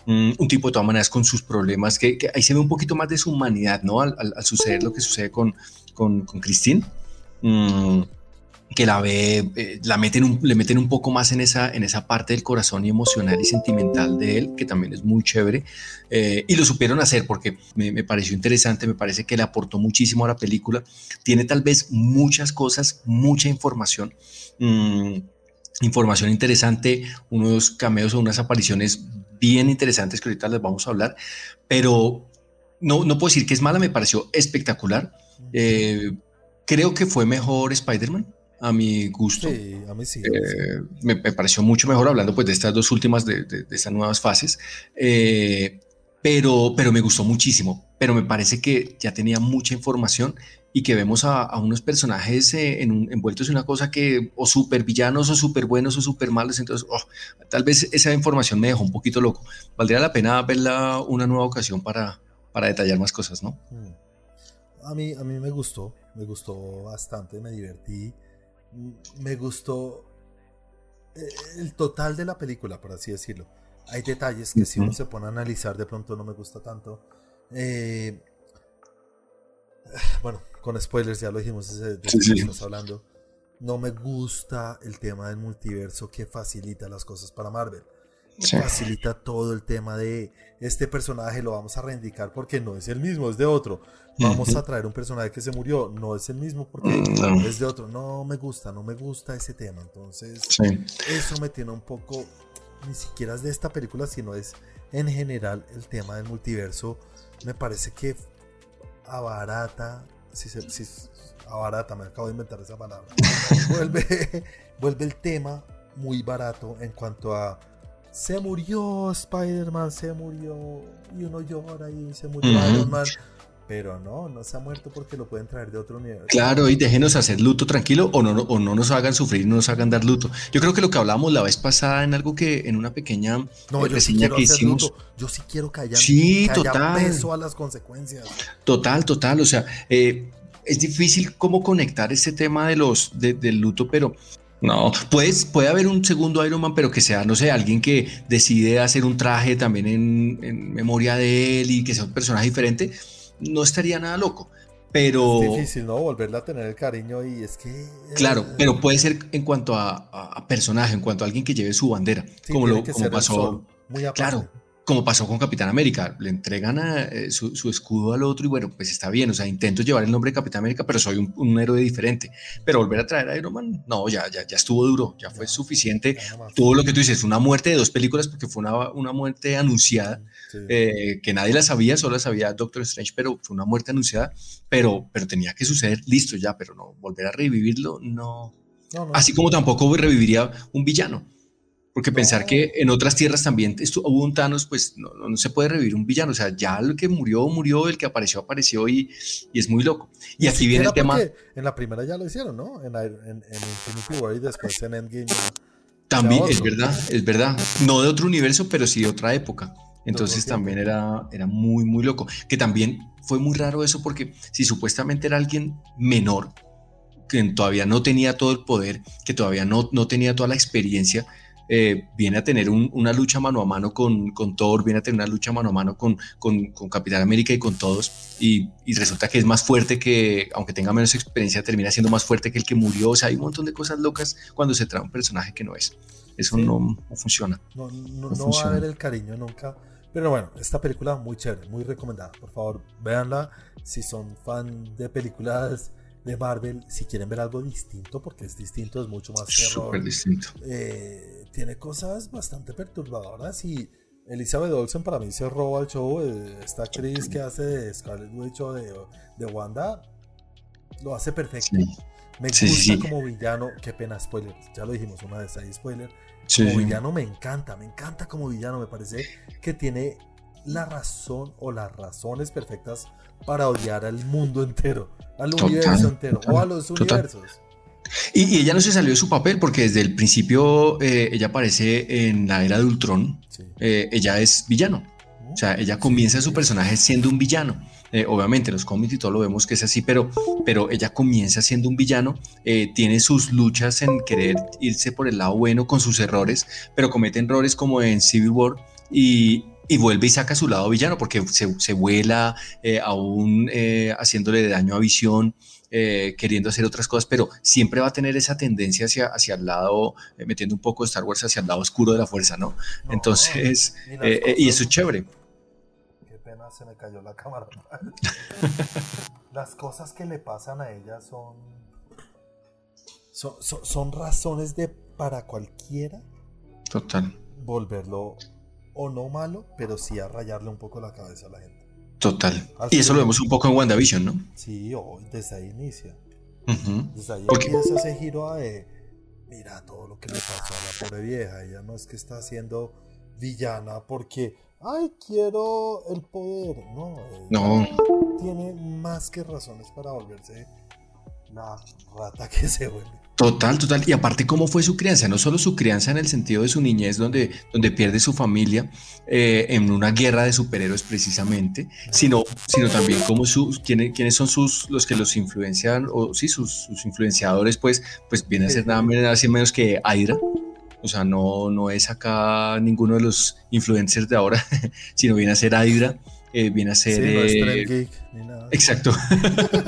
Mm, un tipo de todas maneras con sus problemas, que, ahí se ve un poquito más de su humanidad, ¿no? Al, suceder lo que sucede con, con, Christine. Mm, que la ve, eh, la meten le meten un poco más en esa, en esa parte del corazón y emocional y sentimental de él, que también es muy chévere. Eh, y lo supieron hacer porque me, pareció interesante, me parece que le aportó muchísimo a la película. Tiene tal vez muchas cosas, mucha información. Mm, información interesante, unos cameos o unas apariciones bien interesantes que ahorita les vamos a hablar, pero no, no puedo decir que es mala, me pareció espectacular. Eh, creo que fue mejor Spider-Man a mi gusto. Sí, a mí sí. Eh, me, pareció mucho mejor hablando pues de estas dos últimas, de, de, estas nuevas fases. Eh, pero, pero me gustó muchísimo. Pero me parece que ya tenía mucha información y que vemos a, unos personajes eh, envueltos en una cosa que o súper villanos o súper buenos o súper malos, entonces oh, tal vez esa información me dejó un poquito loco. Valdría la pena verla una nueva ocasión para, para detallar más cosas, ¿no? Mm. A mí, a mí me gustó, me gustó bastante, me divertí, me gustó eh, el total de la película, por así decirlo. Hay detalles que si uno se pone a analizar de pronto no me gusta tanto. Eh, bueno, con spoilers, ya lo dijimos, de, que estamos hablando. No me gusta el tema del multiverso que facilita las cosas para Marvel. Facilita todo el tema de este personaje lo vamos a reivindicar porque no es el mismo, es de otro. Vamos a traer un personaje que se murió, no es el mismo porque mm, es de otro. No me gusta, no me gusta ese tema. Entonces, eso me tiene un poco, ni siquiera es de esta película, sino es en general el tema del multiverso. Me parece que abarata si, se, si abarata, me acabo de inventar esa palabra, vuelve, vuelve el tema muy barato en cuanto a se murió Spider-Man, se murió y uno llora y se murió Iron Man. Pero no, no se ha muerto porque lo pueden traer de otro universo. Claro, y déjenos hacer luto tranquilo o no, o no nos hagan sufrir, no nos hagan dar luto. Yo creo que lo que hablamos la vez pasada en algo que, en una pequeña no, eh, reseña que hicimos. Yo sí quiero que haya, sí, total. peso a las consecuencias. Total, total. O sea, eh, es difícil cómo conectar ese tema de los, del luto, pero no, pues, puede haber un segundo Iron Man, pero que sea, no sé, alguien que decide hacer un traje también en, en memoria de él y que sea un personaje diferente no estaría nada loco. Pero. Es difícil, ¿no? Volverla a tener el cariño y es que. Claro, eh, pero puede ser en cuanto a, personaje, en cuanto a alguien que lleve su bandera. como lo como pasó. Muy claro, como pasó con Capitán América, le entregan eh, su, escudo al otro y bueno, pues está bien, o sea, intento llevar el nombre de Capitán América, pero soy un, héroe diferente. Pero volver a traer a Iron Man, no, ya, ya, ya estuvo duro, ya fue suficiente. Tuvo lo que tú dices, una muerte de dos películas porque fue una, una muerte anunciada, eh, que nadie la sabía, solo la sabía Doctor Strange, pero fue una muerte anunciada, pero, pero tenía que suceder, listo ya, pero no, volver a revivirlo, no. Así como tampoco reviviría un villano. Porque pensar que en otras tierras también hubo un Thanos, pues no, no, se puede revivir un villano. O sea, ya el que murió, murió, el que apareció, apareció y, y es muy loco. Y, aquí viene el tema. En la primera ya lo hicieron, ¿no? En, en, en Infinity War y después en Endgame. También, es verdad, es verdad. No de otro universo, pero sí de otra época. Entonces también era, era muy, muy loco. Que también fue muy raro eso porque si supuestamente era alguien menor, que todavía no tenía todo el poder, que todavía no, no tenía toda la experiencia, eh, viene a tener una lucha mano a mano con, con, Thor, viene a tener una lucha mano a mano con, con, con Capitán América y con todos, y, y, resulta que es más fuerte que, aunque tenga menos experiencia, termina siendo más fuerte que el que murió. O sea, hay un montón de cosas locas cuando se trae un personaje que no es. Eso no, no, funciona. No, no, no va a haber el cariño nunca. Pero bueno, esta película muy chévere, muy recomendada. Por favor, véanla si son fan de películas de Marvel, si quieren ver algo distinto, porque es distinto, es mucho más Súper distinto. Eh, tiene cosas bastante perturbadoras y Elizabeth Olsen para mí se roba el show. Eh, esta actriz que hace de Scarlet Witch o de, de Wanda lo hace perfecto. Me gusta como villano, qué pena spoiler, ya lo dijimos una vez ahí spoiler. Como villano me encanta, me encanta como villano, me parece que tiene la razón o las razones perfectas para odiar al mundo entero, al universo entero o a los universos. Y, ella no se salió de su papel porque desde el principio eh, ella aparece en la era de Ultron, eh, ella es villano. O sea, ella comienza su personaje siendo un villano. Eh, obviamente en los cómics y todo lo vemos que es así, pero, pero ella comienza siendo un villano, tiene sus luchas en querer irse por el lado bueno con sus errores, pero comete errores como en Civil War y, y vuelve y saca su lado villano porque se, se vuela eh, aún eh, haciéndole daño a visión. Eh, queriendo hacer otras cosas, pero siempre va a tener esa tendencia hacia, hacia el lado, metiendo un poco de Star Wars hacia el lado oscuro de la fuerza, ¿no? Entonces, y, eso es chévere. Qué pena, se me cayó la cámara. Las cosas que le pasan a ella son, son, son razones de para cualquiera. Total. Volverlo o no malo, pero sí a rayarle un poco la cabeza a la gente. Total. y eso lo vemos un poco en WandaVision, ¿no? Sí, desde ahí inicia. Desde ahí empieza ese giro de, mira todo lo que le pasó a la pobre vieja. Ella no es que está haciendo villana porque, ay, quiero el poder. No, no. tiene más que razones para volverse la rata que se vuelve. Total, total. Y aparte, ¿cómo fue su crianza? No solo su crianza en el sentido de su niñez, donde, donde pierde su familia eh, en una guerra de superhéroes precisamente, sino, sino también cómo sus, quiénes, quiénes son sus, los que los influencian, o sí, sus, sus influenciadores, pues, pues viene a ser nada menos que Aydra. O sea, no, no es acá ninguno de los influencers de ahora, sino viene a ser Aydra, eh, viene a ser... Eh, exacto.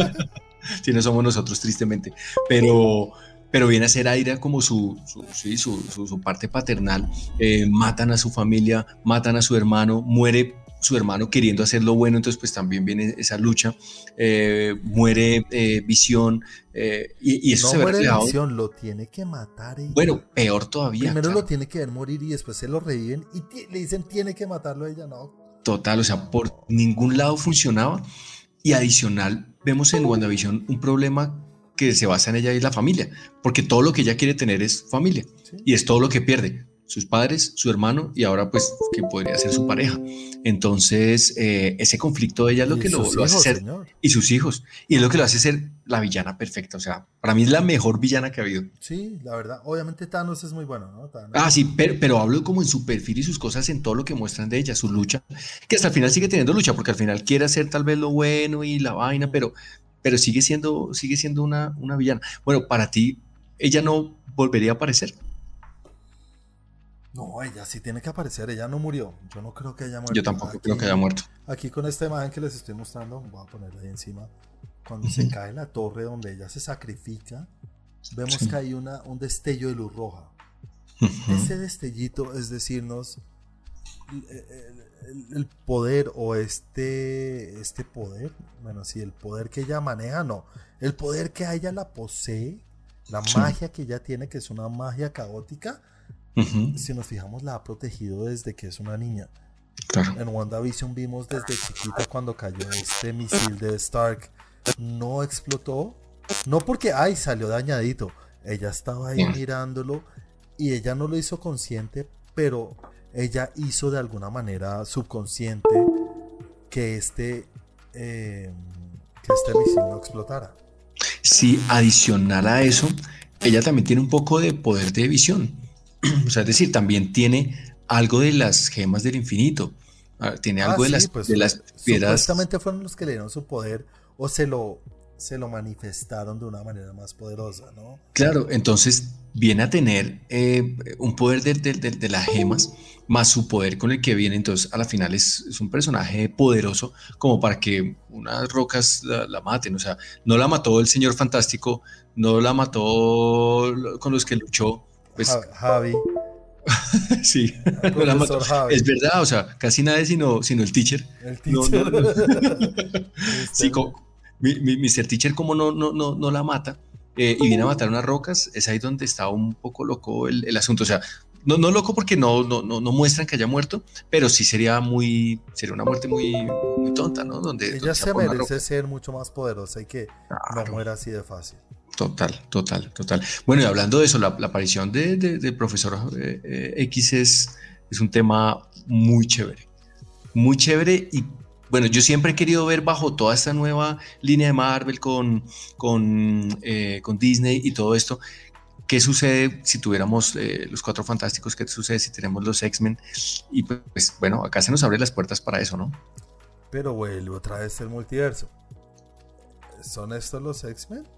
si no somos nosotros, tristemente. Pero pero viene a ser Aira como su, su, parte paternal. Eh, matan a su familia, matan a su hermano, muere su hermano queriendo hacer lo bueno, entonces pues también viene esa lucha, eh, muere eh, Visión, y, eso no se ve muere Visión, lo tiene que matar. Bueno, peor todavía. Primero lo tiene que ver morir y después se lo reviven y le dicen tiene que matarlo ella, no. Total, o sea, por ningún lado funcionaba. Y adicional, vemos en WandaVision un problema que se basa en ella y la familia, porque todo lo que ella quiere tener es familia y es todo lo que pierde, sus padres, su hermano y ahora pues que podría ser su pareja. Entonces eh, ese conflicto de ella es lo que lo, hace ser y sus hijos y es lo que lo hace ser la villana perfecta, o sea, para mí es la mejor villana que ha habido. Sí, la verdad, obviamente Thanos es muy bueno, ¿no? Ah, sí, pero, pero hablo como en su perfil y sus cosas, en todo lo que muestran de ella, su lucha, que hasta el final sigue teniendo lucha, porque al final quiere hacer tal vez lo bueno y la vaina, pero pero sigue siendo, sigue siendo una, una villana. Bueno, para ti, ¿ella no volvería a aparecer? No, ella sí tiene que aparecer, ella no murió. Yo no creo que haya muerto. Yo tampoco creo que haya muerto. Aquí con esta imagen que les estoy mostrando, voy a ponerla ahí encima. Cuando se cae la torre donde ella se sacrifica, vemos que hay una, un destello de luz roja. Ese destellito es decirnos el, poder o este, este poder, bueno, si el poder que ella maneja, no, el poder que ella la posee, la magia que ella tiene, que es una magia caótica, si nos fijamos, la ha protegido desde que es una niña. En WandaVision vimos desde chiquita cuando cayó este misil de Stark, no explotó, no porque, ay, salió dañadito, ella estaba ahí mirándolo y ella no lo hizo consciente, pero ella hizo de alguna manera subconsciente que este, eh, que este misil no explotara. Sí, adicional a eso, ella también tiene un poco de poder de visión. o sea, es decir, también tiene algo de las gemas del infinito. Ah, tiene algo de, ah, las, pues, de las piedras. Supuestamente fueron los que le dieron su poder o se lo, se lo manifestaron de una manera más poderosa, ¿no? Claro, entonces viene a tener eh, un poder de, las gemas más su poder con el que viene, entonces a la final es, un personaje poderoso como para que unas rocas la, maten, o sea, no la mató el señor fantástico, no la mató con los que luchó, pues... Javi. sí, es verdad, o sea, casi nadie sino, sino el teacher. El teacher. sí, mi, Mr. Teacher como no, no, no, no la mata eh, y viene a matar unas rocas, es ahí donde está un poco loco el, el asunto. O sea, no, no loco porque no, no, no, no, muestran que haya muerto, pero sí sería muy, sería una muerte muy, muy tonta, ¿no? Donde, Ella se merece ser mucho más poderosa y que no muera así de fácil. Total, total, total. Bueno, y hablando de eso, la, aparición del de, profesor eh, eh, X es, es un tema muy chévere. Muy chévere y bueno, yo siempre he querido ver bajo toda esta nueva línea de Marvel con, con, eh, con Disney y todo esto, ¿qué sucede si tuviéramos eh, los Cuatro Fantásticos? ¿Qué sucede si tenemos los X-Men? Y pues bueno, acá se nos abren las puertas para eso, ¿no? Pero vuelve otra vez el multiverso. ¿Son estos los X-Men?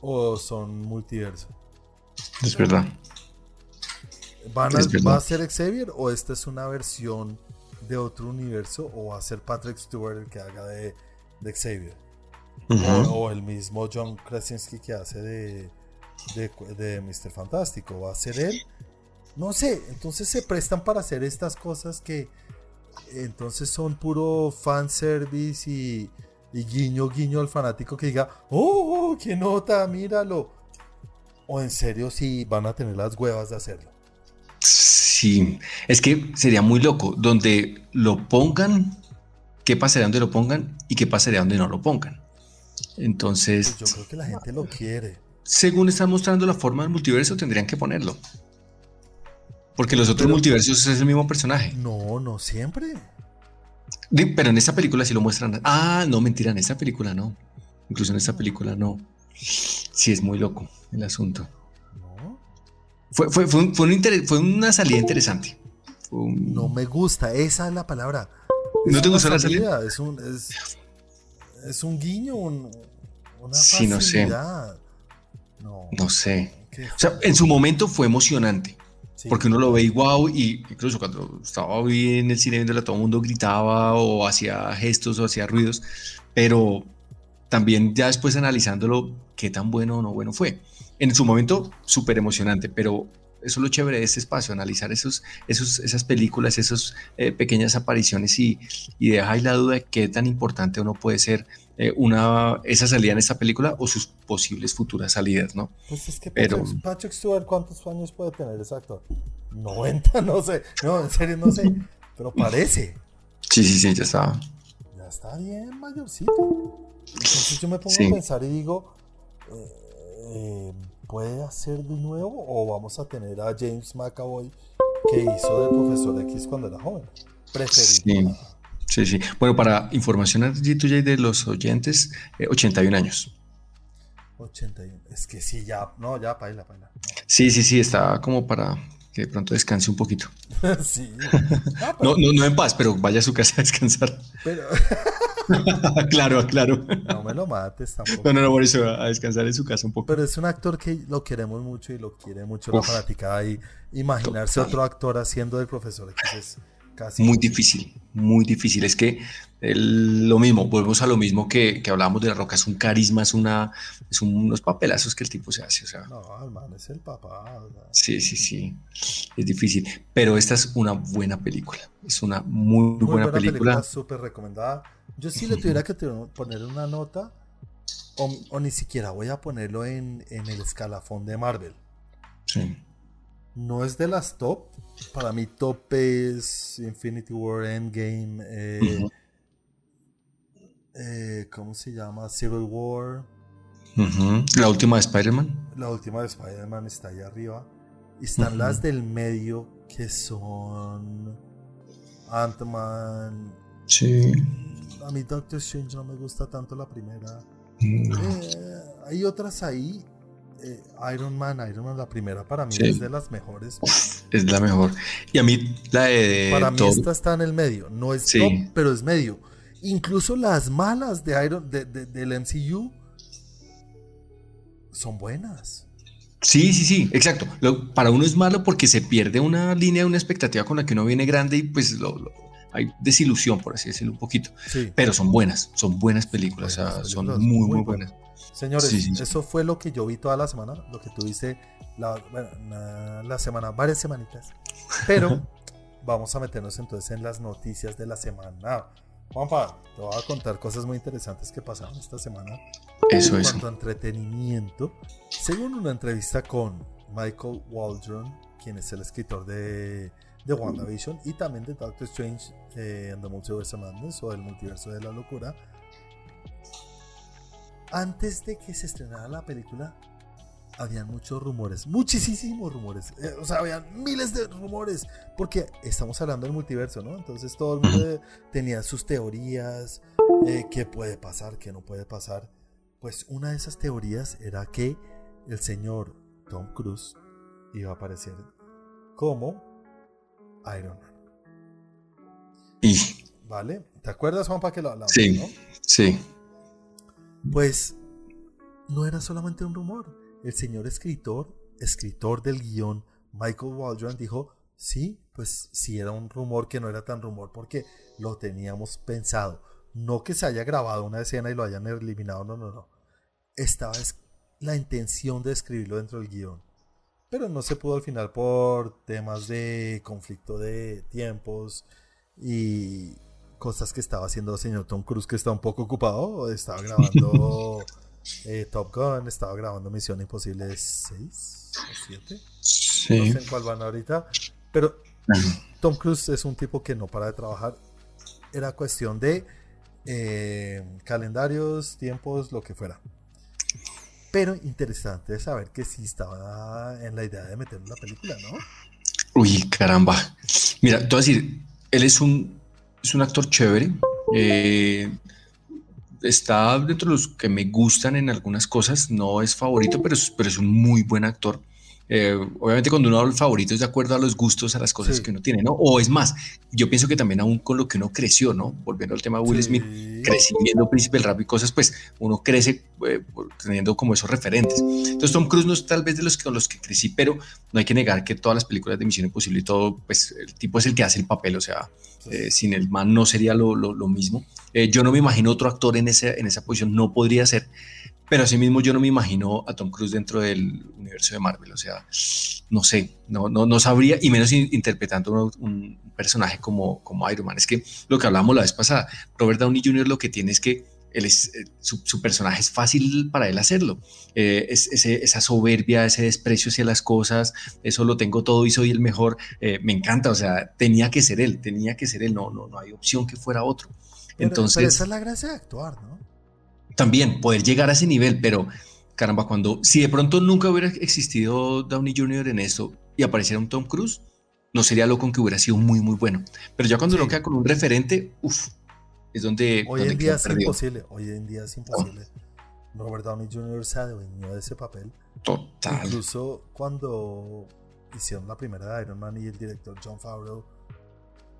¿O son multiverso? Es verdad. ¿Van a, ¿Va a ser Xavier o esta es una versión de otro universo o va a ser Patrick Stewart el que haga de, de Xavier. o, el mismo John Krasinski que hace de, de, Mr. Fantástico. ¿Va a ser él? No sé, entonces se prestan para hacer estas cosas que entonces son puro fanservice y, y guiño guiño al fanático que diga, oh, qué nota, míralo. O en serio si van a tener las huevas de hacerlo. Sí, es que sería muy loco. Donde lo pongan, qué pasaría donde lo pongan y qué pasaría donde no lo pongan. Entonces. Yo creo que la gente lo quiere. Según están mostrando la forma del multiverso, tendrían que ponerlo. Porque los otros multiversos es el mismo personaje. No, no siempre. Pero en esta película sí lo muestran. Ah, no, mentira, en esta película no. Incluso en esta película no. Sí, es muy loco el asunto. Fue, fue, fue, fue, una salida interesante. No me gusta, esa es la palabra. ¿No te gustó la salida? Es un, es, un guiño, una sí, no sé. No, sé. O sea, en su momento fue emocionante. Porque uno lo ve igual y incluso cuando estaba en el cine viéndola, todo el mundo gritaba o hacía gestos o hacía ruidos, pero también ya después analizándolo, qué tan bueno o no bueno fue en su momento súper emocionante, pero eso es lo chévere de este espacio, analizar esos, esos, esas películas, esas eh, pequeñas apariciones y, y deja ahí la duda de qué tan importante uno puede ser eh, una, esa salida en esta película o sus posibles futuras salidas, ¿no? Pues es que Pero, Patrick, Stewart, ¿cuántos años puede tener exacto? 90, no sé, no, en serio no sé, pero parece. Sí, sí, sí, ya está. Ya está bien mayorcito. Entonces yo me pongo a pensar y digo... Eh, eh, puede hacer de nuevo o vamos a tener a James McAvoy que hizo de profesor X cuando era joven. Preferido. Sí, sí, Bueno, para información de los oyentes, 81 eh, años. 81. Es que sí, ya, no, ya, paila, paila. Sí, sí, sí, está como para que de pronto descanse un poquito. sí. no, no, no en paz, pero vaya a su casa a descansar. Pero... claro, claro. No me lo mates tampoco. No, no, no, por eso a descansar en su casa un poco. Pero es un actor que lo queremos mucho y lo quiere mucho la fanática. Y imaginarse otro actor haciendo del profesor X es casi. Muy difícil, muy difícil. Es que lo mismo, volvemos a lo mismo que, que hablábamos de la roca. Es un carisma, es, una, es unos papelazos que el tipo se hace. O sea, no, el man es el papá. Sí, sí, sí. Es difícil. Pero esta es una buena película. Es una muy, buena, película. Súper recomendada yo si le tuviera que poner una nota, o, ni siquiera voy a ponerlo en, el escalafón de Marvel. Sí. No es de las top. Para mí top es Infinity War, Endgame, eh, eh, ¿cómo se llama? Civil War. La última de Spider-Man. La última de Spider-Man está ahí arriba. Y están las del medio que son Ant-Man. Sí a mí Doctor Strange no me gusta tanto la primera. Eh, hay otras ahí. Eh, Iron Man, Iron Man, la primera para mí es de las mejores. Es la mejor. Y a mí la de. Para mí esta está en el medio. No es top, pero es medio. Incluso las malas de Iron, de, del MCU son buenas. Sí, sí, sí, exacto. para uno es malo porque se pierde una línea, una expectativa con la que uno viene grande y pues lo, hay desilusión, por así decirlo un poquito. Pero son buenas, son buenas películas, son muy, muy, buenas. Señores, eso fue lo que yo vi toda la semana, lo que tuviste la, la semana, varias semanitas. Pero vamos a meternos entonces en las noticias de la semana. Juanpa, te voy a contar cosas muy interesantes que pasaron esta semana. Eso es. En cuanto a entretenimiento, según una entrevista con Michael Waldron, quien es el escritor de, de WandaVision y también de Doctor Strange eh, en The Multiverse of Madness o el multiverso de la locura, antes de que se estrenara la película, habían muchos rumores, muchísimos rumores. Eh, o sea, habían miles de rumores, porque estamos hablando del multiverso, ¿no? Entonces todo el mundo tenía sus teorías, eh, qué puede pasar, qué no puede pasar. Pues una de esas teorías era que el señor Tom Cruise iba a aparecer como Iron Man. Y... ¿Vale? ¿Te acuerdas, Juan, para que lo hablamos? Sí, sí. Pues no era solamente un rumor el señor escritor, escritor del guion, Michael Waldron, dijo, sí, pues sí era un rumor que no era tan rumor porque lo teníamos pensado. No que se haya grabado una escena y lo hayan eliminado, no, no, no. Estaba la intención de escribirlo dentro del guion. Pero no se pudo al final por temas de conflicto de tiempos y cosas que estaba haciendo el señor Tom Cruise que está un poco ocupado. Estaba grabando eh, Top Gun, estaba grabando Misión Imposible 6 o 7. Sí. No sé en cuál van ahorita. Pero Tom Cruise es un tipo que no para de trabajar. Era cuestión de eh, calendarios, tiempos, lo que fuera. Pero interesante saber que sí estaba en la idea de meter la película, ¿no? Uy, caramba. Mira, te voy a decir, él es un, es un actor chévere. Eh, está dentro de los que me gustan en algunas cosas, no es favorito, pero es, pero es un muy buen actor. Eh, obviamente cuando uno habla de favorito es de acuerdo a los gustos, a las cosas que uno tiene, ¿no? O es más, yo pienso que también aún con lo que uno creció, ¿no? Volviendo al tema de Will Smith, creciendo Príncipe del Rap y cosas, pues uno crece eh, teniendo como esos referentes. Entonces Tom Cruise no es tal vez de los que, con los que crecí, pero no hay que negar que todas las películas de Misión Imposible y todo, pues el tipo es el que hace el papel, o sea, eh, sin el man no sería lo, lo, mismo. yo no me imagino otro actor en, ese, en esa posición, no podría ser. Pero asimismo yo no me imagino a Tom Cruise dentro del universo de Marvel, o sea, no sé, no, no, no sabría, y menos interpretando un, personaje como, como Iron Man. Es que lo que hablamos la vez pasada, Robert Downey Jr. lo que tiene es que él es, eh, su, personaje es fácil para él hacerlo. Eh, es, esa soberbia, ese desprecio hacia las cosas, eso lo tengo todo y soy el mejor, eh, me encanta, o sea, tenía que ser él, tenía que ser él, no, no, no hay opción que fuera otro. Entonces, pero esa es la gracia de actuar, ¿no? También poder llegar a ese nivel, pero caramba, cuando si de pronto nunca hubiera existido Downey Jr. en eso y apareciera un Tom Cruise, no sería loco que hubiera sido muy, muy bueno. Pero ya cuando lo queda con un referente, uff, es donde. Hoy en día es imposible. Hoy en día es imposible. Robert Downey Jr. se adueñó de ese papel. Total. Incluso cuando hicieron la primera de Iron Man y el director John Favreau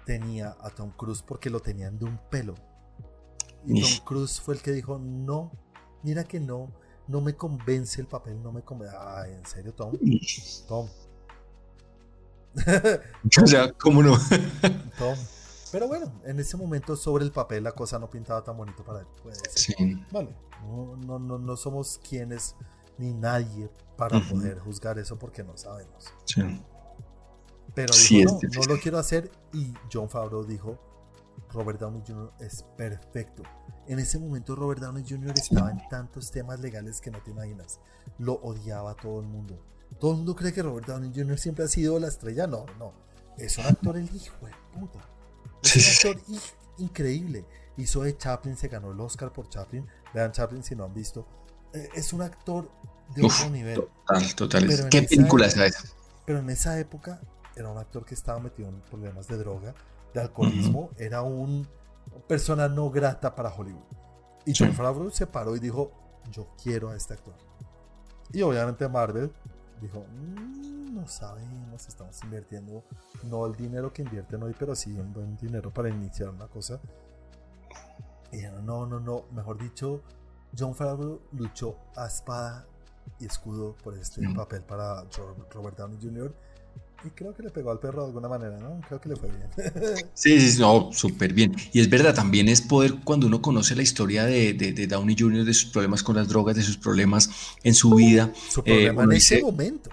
tenía a Tom Cruise porque lo tenían de un pelo. Y Tom Cruise fue el que dijo, no, mira que no, no me convence el papel, no me convence. Ay, ¿en serio, Tom? Tom. o sea, ¿cómo no? Tom. Pero bueno, en ese momento sobre el papel la cosa no pintaba tan bonito para él. sí. Vale, no, no, no, no, somos quienes ni nadie para poder juzgar eso porque no sabemos. Sí. Pero dijo, no, no lo quiero hacer y John Favreau dijo, Robert Downey Jr. es perfecto. En ese momento Robert Downey Jr. estaba en tantos temas legales que no te imaginas. Lo odiaba a todo el mundo. Todo el mundo cree que Robert Downey Jr. siempre ha sido la estrella. No, no. Es un actor el hijo de puta. Es un actor increíble. Hizo de Chaplin, se ganó el Oscar por Chaplin. Vean Chaplin si no han visto. Eh, es un actor de otro nivel. Total, total. ¿Qué película es esa? Pero en esa época era un actor que estaba metido en problemas de droga de alcoholismo, era un persona no grata para Hollywood. Y John Favreau se paró y dijo, yo quiero a este actor. Y obviamente Marvel dijo, mm, no sabemos, estamos invirtiendo no el dinero que invierten hoy, pero sí un buen dinero para iniciar una cosa. Y dijeron, no, no, no, mejor dicho, John Favreau luchó a espada y escudo por este papel para Robert Downey Jr. Y creo que le pegó al perro de alguna manera, ¿no? Creo que le fue bien. sí, sí, no, súper bien. Y es verdad, también es poder cuando uno conoce la historia de, de, Downey Jr., de sus problemas con las drogas, de sus problemas en su vida. Su problema eh, en ese momento.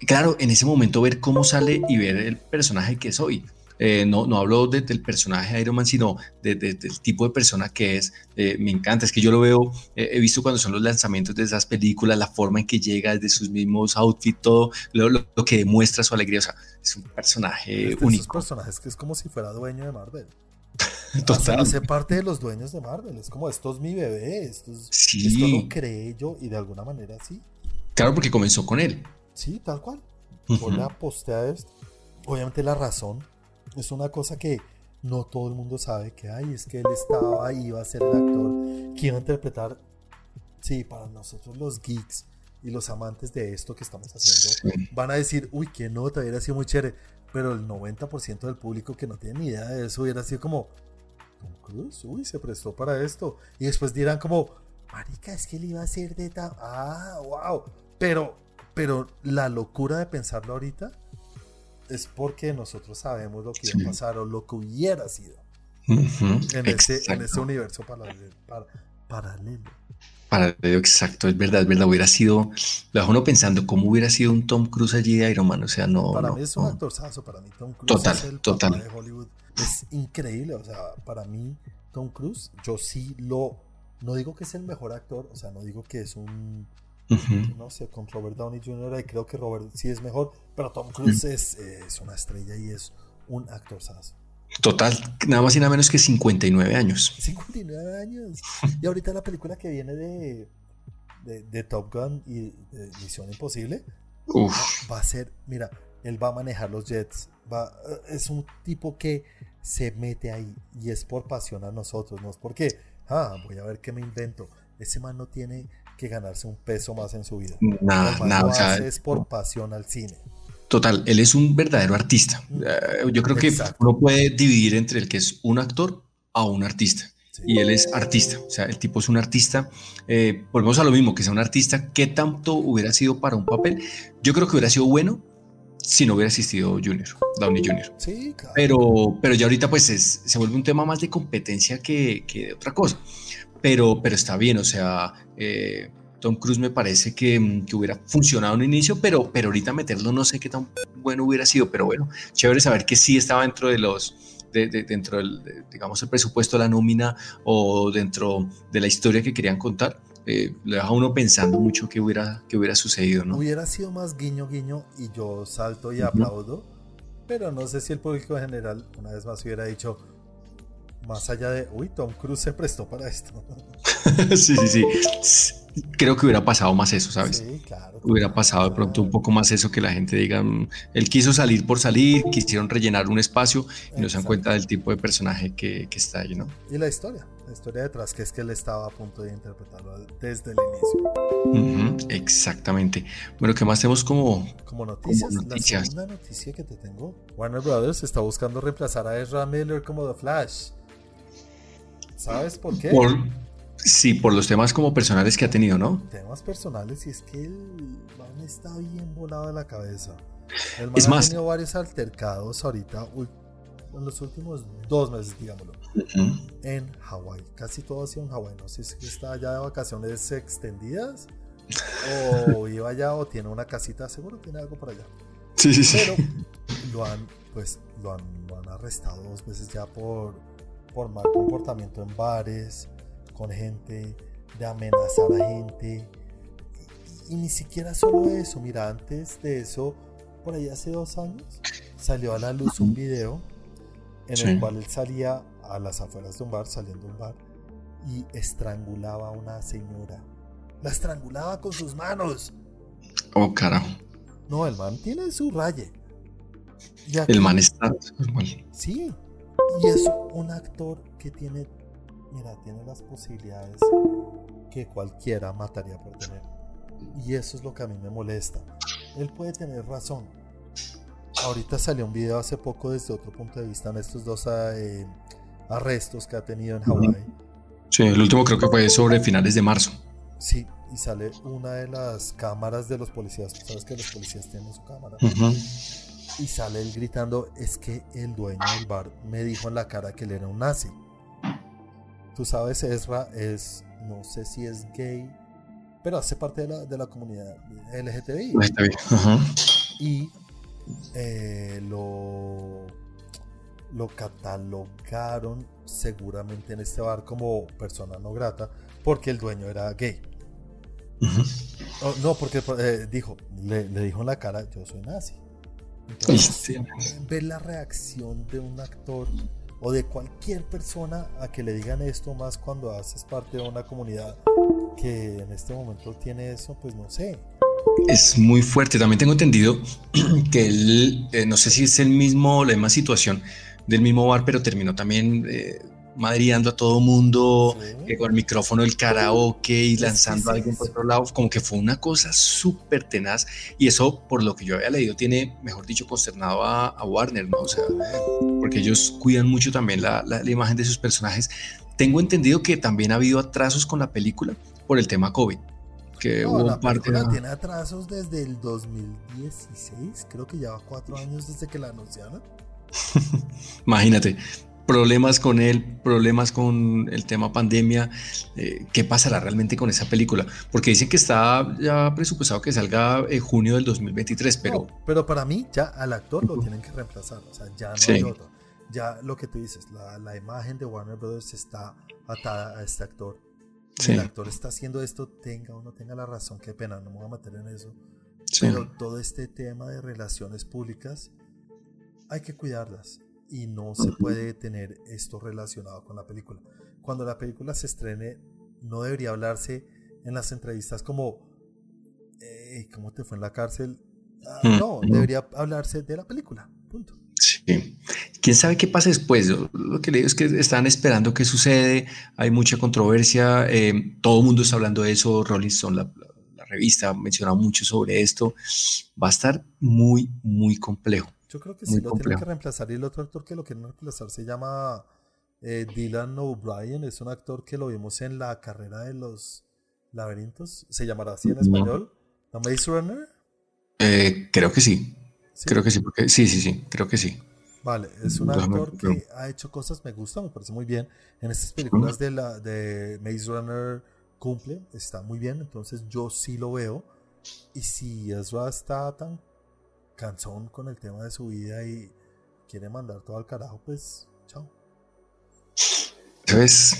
Claro, en ese momento ver cómo sale y ver el personaje que es hoy. Eh, no, no hablo del personaje de Iron Man, sino del tipo de persona que es. Eh, me encanta, es que yo lo veo, eh, he visto cuando son los lanzamientos de esas películas, la forma en que llega, desde sus mismos outfits, todo lo, que demuestra su alegría. O sea, es un personaje único. Esos personajes que es como si fuera dueño de Marvel. Total. Hace, parte de los dueños de Marvel. Es como, esto es mi bebé, esto, esto lo creé yo y de alguna manera sí. Claro, porque comenzó con él. Sí, tal cual. Uh la postea esto. Obviamente la razón es una cosa que no todo el mundo sabe que hay, es que él estaba ahí, iba a ser el actor que iba a interpretar, sí, para nosotros los geeks y los amantes de esto que estamos haciendo, van a decir, uy, qué nota, hubiera sido muy chévere, pero el 90% del público que no tiene ni idea de eso hubiera sido como, Tom Cruise, uy, se prestó para esto, y después dirán como, marica, es que él iba a ser de tal, ah, wow, pero, pero la locura de pensarlo ahorita, es porque nosotros sabemos lo que iba a pasar o lo que hubiera sido en, ese, universo paralelo. paralelo. Paralelo, exacto, es verdad, es verdad, hubiera sido, lo dejo uno pensando cómo hubiera sido un Tom Cruise allí de Iron Man, o sea, no. Para mí es un actorzazo, para mí Tom Cruise es el total. de Hollywood, es increíble, o sea, para mí Tom Cruise, yo sí lo, no digo que es el mejor actor, o sea, no digo que es un no sé, con Robert Downey Jr. y creo que Robert sí es mejor, pero Tom Cruise es, una estrella y es un actor Total, nada más y nada menos que 59 años. 59 años. Y ahorita la película que viene de, de, Top Gun y de Misión Imposible va a ser, mira, él va a manejar los jets, va, es un tipo que se mete ahí y es por pasión a nosotros, no es porque, ah, voy a ver qué me invento. Ese man no tiene que ganarse un peso más en su vida. Nada, nada. es por pasión al cine. Total, él es un verdadero artista. Eh, yo creo que uno puede dividir entre el que es un actor a un artista. Y él es artista, o sea, el tipo es un artista. Eh, volvemos a lo mismo, que sea un artista, ¿qué tanto hubiera sido para un papel? Yo creo que hubiera sido bueno si no hubiera existido Junior, Downey Jr. Sí, claro. Pero, pero ya ahorita pues se vuelve un tema más de competencia que, que de otra cosa pero, pero está bien, o sea, eh, Tom Cruise me parece que, que, hubiera funcionado en un inicio, pero, pero ahorita meterlo no sé qué tan bueno hubiera sido, pero bueno, chévere saber que sí estaba dentro de los, dentro del, digamos, el presupuesto, la nómina o dentro de la historia que querían contar. Eh, le deja a uno pensando mucho qué hubiera, qué hubiera sucedido, ¿no? Hubiera sido más guiño, guiño, y yo salto y aplaudo, pero no sé si el público en general, una vez más, hubiera dicho, más allá de, uy, Tom Cruise se prestó para esto. sí, sí, sí. Creo que hubiera pasado más eso, ¿sabes? Sí, claro. Hubiera pasado de pronto un poco más eso que la gente diga, mm, él quiso salir por salir, quisieron rellenar un espacio y no se dan cuenta del tipo de personaje que, que, está ahí, ¿no? Y la historia, la historia detrás, que es que él estaba a punto de interpretarlo desde el inicio. exactamente. Bueno, ¿qué más tenemos como, como noticias? Como noticias? La segunda noticia que te tengo, Warner Brothers está buscando reemplazar a Ezra Miller como The Flash. ¿Sabes por qué? sí, por los temas como personales que ha tenido, ¿no? Temas personales y es que el man está bien volado de la cabeza. El man ha tenido varios altercados ahorita, en los últimos dos meses, digámoslo, en Hawái. Casi todo ha sido en Hawái. No sé si está allá de vacaciones extendidas o iba allá o tiene una casita, seguro tiene algo por allá. Sí, sí, sí. Pero lo han, pues, lo han, lo han arrestado dos veces ya por por mal comportamiento en bares, con gente, de amenazar a gente. Y, ni siquiera solo eso, mira, antes de eso, por ahí hace dos años, salió a la luz un video en el cual él salía a las afueras de un bar, saliendo de un bar, y estrangulaba a una señora. La estrangulaba con sus manos. Oh, carajo. No, el man tiene su raye. el man está Sí, y es un actor que tiene, mira, tiene las posibilidades que cualquiera mataría por tener. Y eso es lo que a mí me molesta. Él puede tener razón. Ahorita salió un video hace poco desde otro punto de vista en estos dos eh, arrestos que ha tenido en Hawái. Sí, el último creo que fue sobre finales de marzo. Sí, y sale una de las cámaras de los policías. Sabes que los policías tienen su cámara. Y sale él gritando, es que el dueño del bar me dijo en la cara que él era un nazi. Tú sabes, Ezra es, no sé si es gay, pero hace parte de la, de la comunidad LGTBI. Y eh, lo, lo catalogaron seguramente en este bar como persona no grata porque el dueño era gay. Oh, no, porque eh, dijo, le, dijo en la cara, yo soy nazi. Entonces, ver la reacción de un actor o de cualquier persona a que le digan esto, más cuando haces parte de una comunidad que en este momento tiene eso, pues no sé. Es muy fuerte. También tengo entendido que él, eh, no sé si es el mismo, la misma situación del mismo bar, pero terminó también eh, madriando a todo mundo eh, con el micrófono del karaoke y lanzando a alguien por otro lado, como que fue una cosa súper tenaz y eso por lo que yo había leído tiene, mejor dicho, consternado a, Warner, ¿no? O sea, porque ellos cuidan mucho también la, la, imagen de sus personajes. Tengo entendido que también ha habido atrasos con la película por el tema COVID. Que hubo la parte tiene atrasos desde el 2016, creo que lleva cuatro años desde que la anunciaron. Imagínate, problemas con él, problemas con el tema pandemia. Eh, ¿Qué pasará realmente con esa película? Porque dicen que está ya presupuestado que salga en junio del 2023, pero... pero para mí ya al actor lo tienen que reemplazar, o sea, ya no hay otro. Ya lo que tú dices, la, imagen de Warner Brothers está atada a este actor. El actor está haciendo esto, tenga o no tenga la razón, qué pena, no me voy a meter en eso. Pero todo este tema de relaciones públicas hay que cuidarlas y no se puede tener esto relacionado con la película. Cuando la película se estrene, no debería hablarse en las entrevistas como, ¿cómo te fue en la cárcel? Ah, no, debería hablarse de la película, punto. Sí. ¿Quién sabe qué pasa después? lo que le digo es que están esperando qué sucede, hay mucha controversia, eh, todo el mundo está hablando de eso, Rolling Stone, la, la revista, ha mencionado mucho sobre esto, va a estar muy, muy complejo. Yo creo que sí lo tienen que reemplazar. Y el otro actor que lo quieren reemplazar se llama eh, Dylan O'Brien. Es un actor que lo vimos en la carrera de los laberintos. ¿Se llamará así en español? ¿The Maze Runner? Eh, creo que sí. Creo que sí, porque sí, sí, sí, creo que sí. Vale, es un actor que ha hecho cosas, me gusta, me parece muy bien. En estas películas de, la, de Maze Runner cumple, está muy bien, entonces yo sí lo veo. Y si Ezra está tan cansón con el tema de su vida y quiere mandar todo al carajo, pues chao. Es,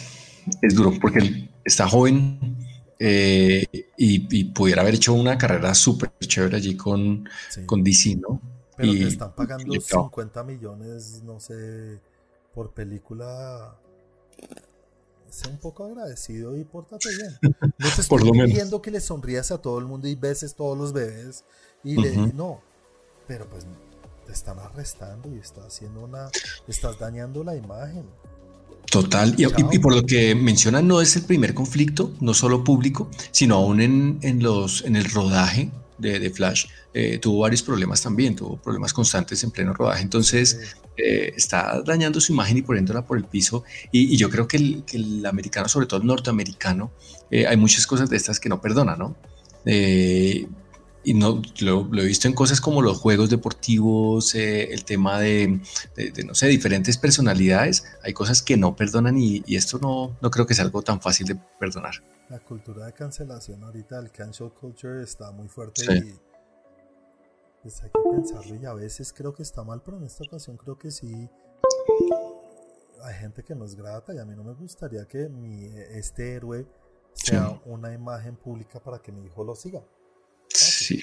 es duro porque está joven eh, y, pudiera haber hecho una carrera súper chévere allí con, con DC, ¿no? Pero y, están pagando 50 millones, no sé, por película. Sé un poco agradecido y pórtate bien. No te estoy pidiendo que le sonrías a todo el mundo y beses todos los bebés. Y le, no, pero pues te están arrestando y estás haciendo una, estás dañando la imagen. Total, y, por lo que mencionan, no es el primer conflicto, no solo público, sino aún en, en los, en el rodaje de, Flash, eh, tuvo varios problemas también, tuvo problemas constantes en pleno rodaje, entonces eh, está dañando su imagen y poniéndola por el piso, y, yo creo que el, que el, americano, sobre todo el norteamericano, eh, hay muchas cosas de estas que no perdona, ¿no? Y no lo, he visto en cosas como los juegos deportivos, eh, el tema de, no sé, diferentes personalidades. Hay cosas que no perdonan y, esto no, no creo que sea algo tan fácil de perdonar. La cultura de cancelación ahorita, el cancel culture está muy fuerte y pues hay que pensarlo y a veces creo que está mal, pero en esta ocasión creo que sí. Hay gente que no es grata y a mí no me gustaría que mi, este héroe sea una imagen pública para que mi hijo lo siga. Sí.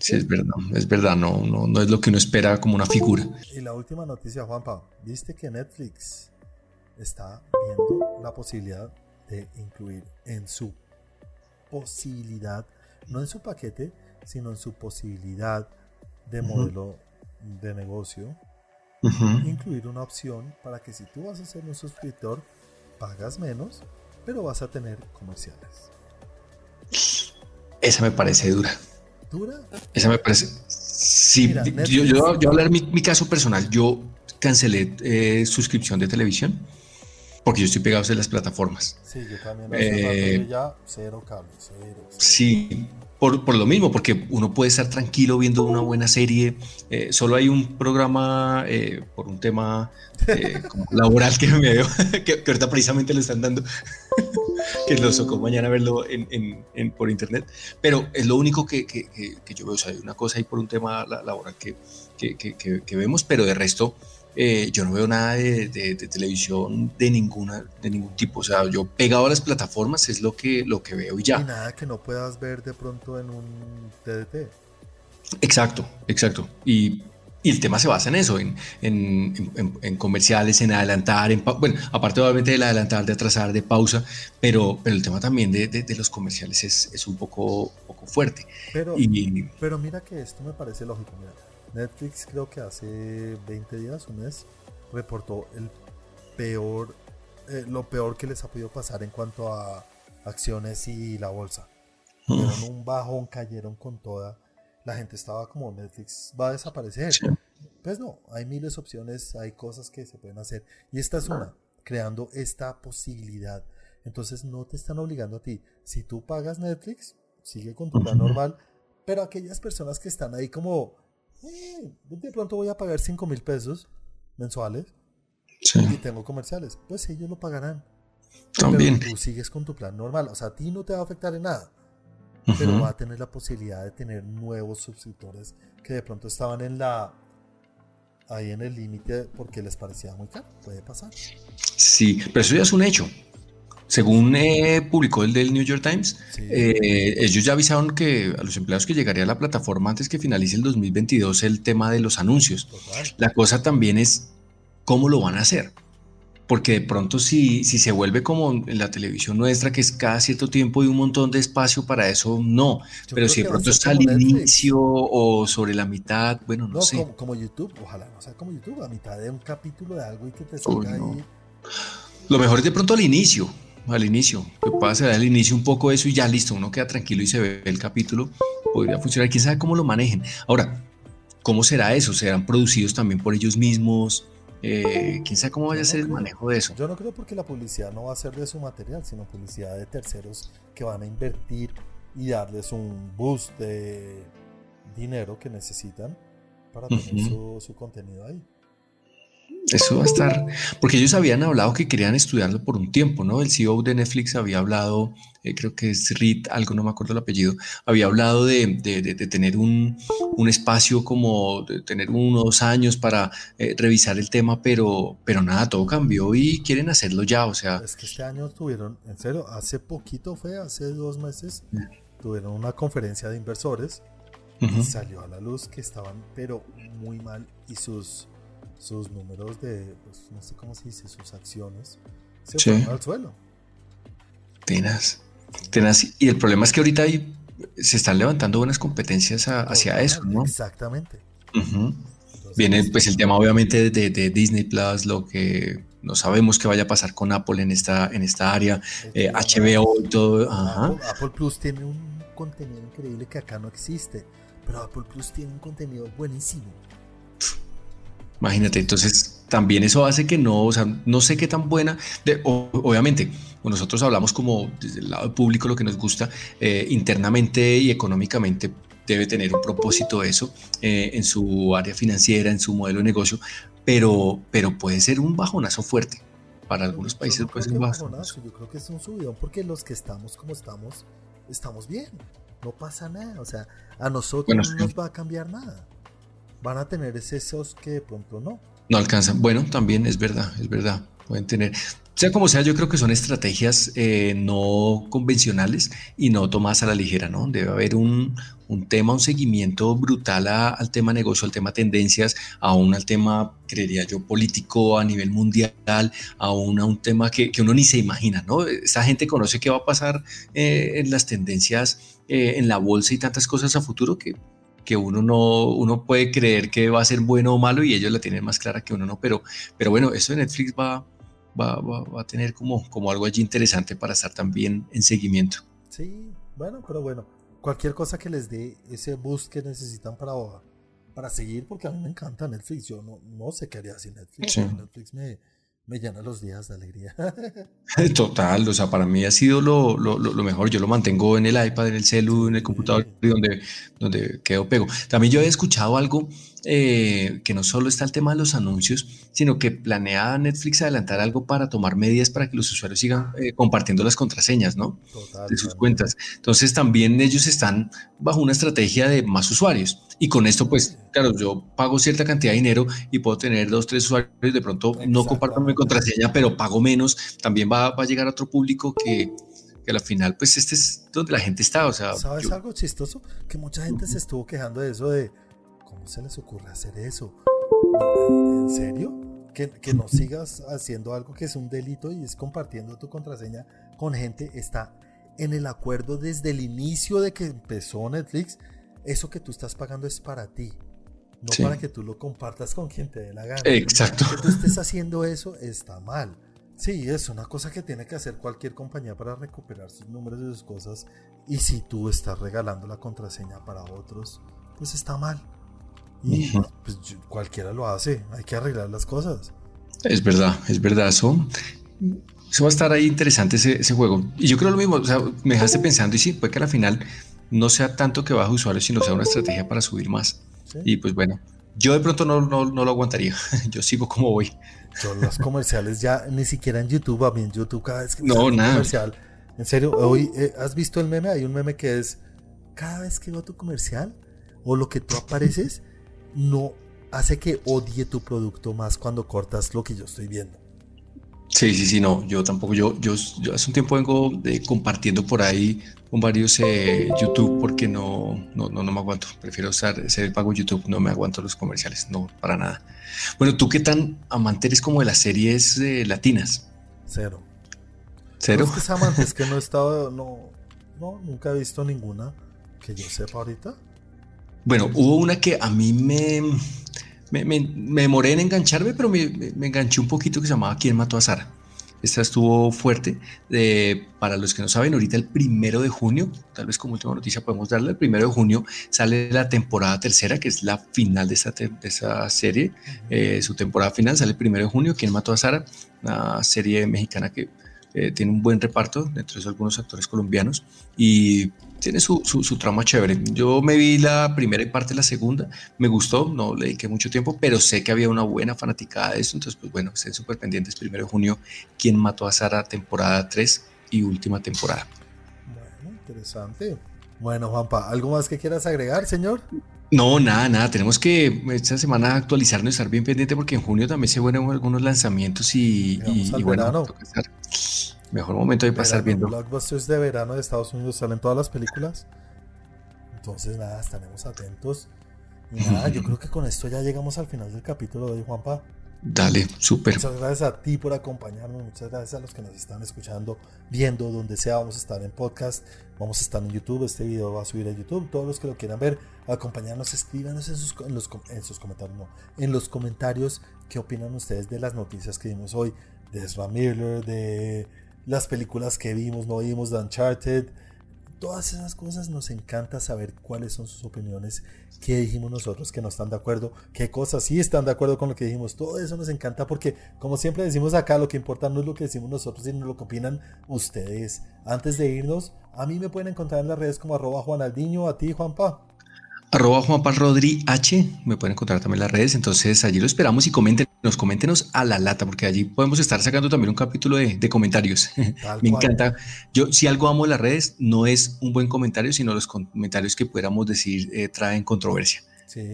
Sí, es verdad, es verdad, no, no, no es lo que uno espera como una figura. Y la última noticia, Juanpa, viste que Netflix está viendo la posibilidad de incluir en su posibilidad, no en su paquete, sino en su posibilidad de modelo de negocio, incluir una opción para que si tú vas a ser un suscriptor, pagas menos, pero vas a tener comerciales. Esa me parece dura. ¿Dura? Esa me parece. Sí, yo, yo, yo, hablar mi, mi, caso personal. Yo cancelé eh, suscripción de televisión porque yo estoy pegado a las plataformas. Sí, yo también. Eh, ya cero cable, cero, Sí, por, lo mismo, porque uno puede estar tranquilo viendo una buena serie. Eh, solo hay un programa eh, por un tema eh, laboral que me veo, que, ahorita precisamente lo están dando, que lo socó mañana verlo en, por internet. Pero es lo único que, yo veo. O sea, hay una cosa ahí por un tema laboral que, que vemos, pero de resto eh, yo no veo nada de, televisión de ninguna de ningún tipo. O sea, yo pegado a las plataformas es lo que, lo que veo y ya. Y nada que no puedas ver de pronto en un TDT. Exacto, exacto. Y, el tema se basa en eso, en, en, comerciales, en adelantar, en bueno, aparte obviamente del adelantar, de atrasar, de pausa, pero, pero el tema también de, los comerciales es, es, un poco, poco fuerte. Pero, pero mira que esto me parece lógico, mira Netflix creo que hace 20 días, un mes, reportó el peor, eh, lo peor que les ha podido pasar en cuanto a acciones y la bolsa. Un bajón, cayeron con toda. La gente estaba como Netflix va a desaparecer. Pues no, hay miles de opciones, hay cosas que se pueden hacer. Y esta es una, creando esta posibilidad. Entonces no te están obligando a ti. Si tú pagas Netflix, sigue con tu plan normal. Pero aquellas personas que están ahí como eh, de pronto voy a pagar 5 mil pesos mensuales y tengo comerciales. Pues ellos lo pagarán. También. Pero tú sigues con tu plan normal. O sea, a ti no te va a afectar en nada. Pero va a tener la posibilidad de tener nuevos suscriptores que de pronto estaban en la ahí en el límite porque les parecía muy caro. Puede pasar. Sí, pero eso ya es un hecho. Según eh, publicó el del New York Times, eh, ellos ya avisaron que a los empleados que llegaría a la plataforma antes que finalice el 2022 el tema de los anuncios. La cosa también es cómo lo van a hacer. Porque de pronto si, si se vuelve como en la televisión nuestra, que es cada cierto tiempo y un montón de espacio para eso, no. Pero si de pronto está al inicio o sobre la mitad, bueno, no, sé. Como, YouTube, ojalá no sea como YouTube, a mitad de un capítulo de algo y que te salga ahí. Lo mejor es de pronto al inicio, al inicio. Que ser al inicio un poco eso y ya listo, uno queda tranquilo y se ve el capítulo. Podría funcionar. Quién sabe cómo lo manejen. Ahora, ¿cómo será eso? ¿Serán producidos también por ellos mismos? Eh, ¿Quién sabe cómo vaya a ser el manejo de eso? Yo no creo porque la publicidad no va a ser de su material, sino publicidad de terceros que van a invertir y darles un boost de dinero que necesitan para tener su contenido ahí. Eso va a estar, porque ellos habían hablado que querían estudiarlo por un tiempo, ¿no? El CEO de Netflix había hablado, eh, creo que es Reed, algo no me acuerdo el apellido, había hablado de, tener un, espacio como, de tener unos años para eh, revisar el tema, pero, pero nada, todo cambió y quieren hacerlo ya, o sea. Es que este año tuvieron, en serio, hace poquito fue, hace dos meses, tuvieron una conferencia de inversores y salió a la luz que estaban, pero muy mal y sus sus números de, pues, no sé cómo se dice, sus acciones, se fueron al suelo. Tenaz, tenaz. Y el problema es que ahorita hay, se están levantando buenas competencias hacia eso, ¿no? Exactamente. Viene pues el tema obviamente de, Disney Plus, lo que no sabemos qué vaya a pasar con Apple en esta, en esta área, HBO eh, y todo. Apple, Plus tiene un contenido increíble que acá no existe, pero Apple Plus tiene un contenido buenísimo. Imagínate, entonces también eso hace que no, o sea, no sé qué tan buena, de, obviamente, nosotros hablamos como desde el lado público lo que nos gusta, eh, internamente y económicamente debe tener un propósito eso eh, en su área financiera, en su modelo de negocio, pero, pero puede ser un bajonazo fuerte. Para algunos países puede ser un bajonazo. Yo creo que es un subidón porque los que estamos como estamos, estamos bien. No pasa nada. O sea, a nosotros no nos va a cambiar nada van a tener excesos que de pronto no. No alcanzan. Bueno, también es verdad, es verdad. Pueden tener. Sea como sea, yo creo que son estrategias eh, no convencionales y no tomadas a la ligera, ¿no? Debe haber un, tema, un seguimiento brutal al tema negocio, al tema tendencias, aún al tema, creería yo, político a nivel mundial, aún a un tema que, uno ni se imagina, ¿no? Esta gente conoce qué va a pasar eh, en las tendencias eh, en la bolsa y tantas cosas a futuro que que uno no, uno puede creer que va a ser bueno o malo y ellos la tienen más clara que uno no, pero, pero bueno, eso de Netflix va, va, va, a tener como, como algo allí interesante para estar también en seguimiento. Sí, bueno, pero bueno, cualquier cosa que les dé ese boost que necesitan para, para seguir, porque a mí me encanta Netflix, yo no, no sé qué haría sin Netflix, Netflix me, me llena los días de alegría. Total, o sea, para mí ha sido lo, lo, lo, mejor. Yo lo mantengo en el iPad, en el celu, en el computador, donde, donde quedo pego. También yo he escuchado algo eh, que no solo está el tema de los anuncios, sino que planea Netflix adelantar algo para tomar medidas para que los usuarios sigan eh, compartiendo las contraseñas, ¿no? de sus cuentas. Entonces también ellos están bajo una estrategia de más usuarios. Y con esto, pues, claro, yo pago cierta cantidad de dinero y puedo tener dos, tres usuarios, de pronto no comparto mi contraseña, pero pago menos. También va, va a llegar a otro público que, que al final, pues, este es donde la gente está. O sea, ¿sabes algo chistoso? Que mucha gente se estuvo quejando de eso de ¿Cómo se les ocurre hacer eso? ¿En serio? Que, que, no sigas haciendo algo que es un delito y es compartiendo tu contraseña con gente. Está en el acuerdo desde el inicio de que empezó Netflix. Eso que tú estás pagando es para ti. No para que tú lo compartas con quien te dé la gana. Exacto. Que tú estés haciendo eso está mal. Sí, es una cosa que tiene que hacer cualquier compañía para recuperar sus números y sus cosas. Y si tú estás regalando la contraseña para otros, pues está mal. Y pues, cualquiera lo hace, hay que arreglar las cosas. Es verdad, es verdad. Eso, eso va a estar ahí interesante ese, juego. Y yo creo lo mismo, o sea, me dejaste pensando y sí, puede que al final no sea tanto que baje usuarios, sino sea una estrategia para subir más. Y pues bueno, yo de pronto no, no, no, lo aguantaría. Yo sigo como voy. Yo los comerciales ya ni siquiera en YouTube, a mí en YouTube cada vez que no, nada. comercial. En serio, hoy eh, has visto el meme, hay un meme que es cada vez que veo tu comercial o lo que tú apareces no hace que odie tu producto más cuando cortas lo que yo estoy viendo. Sí, sí, sí, no, yo tampoco, yo, yo, hace un tiempo vengo de, compartiendo por ahí con varios eh, YouTube porque no, no, no, me aguanto, prefiero usar ese pago YouTube, no me aguanto los comerciales, no, para nada. Bueno, ¿tú qué tan amante eres como de las series eh, latinas? Cero. ¿Cero? No es que amante, que no he estado, no, no, nunca he visto ninguna que yo sepa ahorita. Bueno, hubo una que a mí me, me, me, demoré en engancharme, pero me, me, enganché un poquito que se llamaba ¿Quién mató a Sara? Esta estuvo fuerte. para los que no saben, ahorita el primero de junio, tal vez como última noticia podemos darle, el primero de junio sale la temporada tercera, que es la final de esta, de esa serie. Eh, su temporada final sale el primero de junio, ¿Quién mató a Sara? Una serie mexicana que eh, tiene un buen reparto, dentro de algunos actores colombianos, y tiene su, su, trama chévere. Yo me vi la primera y parte de la segunda, me gustó, no le dediqué mucho tiempo, pero sé que había una buena fanaticada de eso, entonces pues bueno, estén súper pendientes, primero de junio, ¿Quién mató a Sara? Temporada 3 y última temporada. Bueno, interesante. Bueno, Juanpa, ¿algo más que quieras agregar, señor? No, nada, nada. Tenemos que esta semana actualizarnos, estar bien pendiente porque en junio también se vuelven algunos lanzamientos y, y, bueno, mejor momento de pasar viendo. Los blockbusters de verano de Estados Unidos salen todas las películas. Entonces, nada, estaremos atentos. Y nada, yo creo que con esto ya llegamos al final del capítulo de hoy, Juanpa. Dale, súper. Muchas gracias a ti por acompañarnos, muchas gracias a los que nos están escuchando, viendo, donde sea, vamos a estar en podcast, vamos a estar en YouTube, este video va a subir a YouTube, todos los que lo quieran ver, acompañarnos, escríbanos en sus, en los, sus comentarios, no, en los comentarios qué opinan ustedes de las noticias que vimos hoy, de Ezra Miller, de las películas que vimos, no vimos, de Uncharted, todas esas cosas nos encanta saber cuáles son sus opiniones, qué dijimos nosotros que no están de acuerdo, qué cosas sí están de acuerdo con lo que dijimos. Todo eso nos encanta porque, como siempre decimos acá, lo que importa no es lo que decimos nosotros, sino lo que opinan ustedes. Antes de irnos, a mí me pueden encontrar en las redes como arroba Juanaldiño, a ti Juanpa arroba Juan Rodri H, me pueden encontrar también en las redes, entonces allí lo esperamos y coméntenos, coméntenos a la lata, porque allí podemos estar sacando también un capítulo de, comentarios. me encanta. Yo, si algo amo las redes, no es un buen comentario, sino los comentarios que pudiéramos decir eh, traen controversia.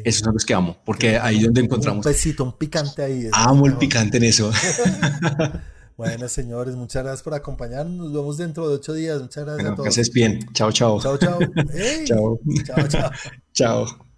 Esos son los que amo, porque ahí ahí donde encontramos. Un besito, un picante ahí. Amo el picante en eso. Bueno, señores, muchas gracias por acompañarnos. Nos vemos dentro de ocho días. Muchas gracias a todos. Que estés bien. Chao, chao. Chao, chao. chao. Chao, chao. chao.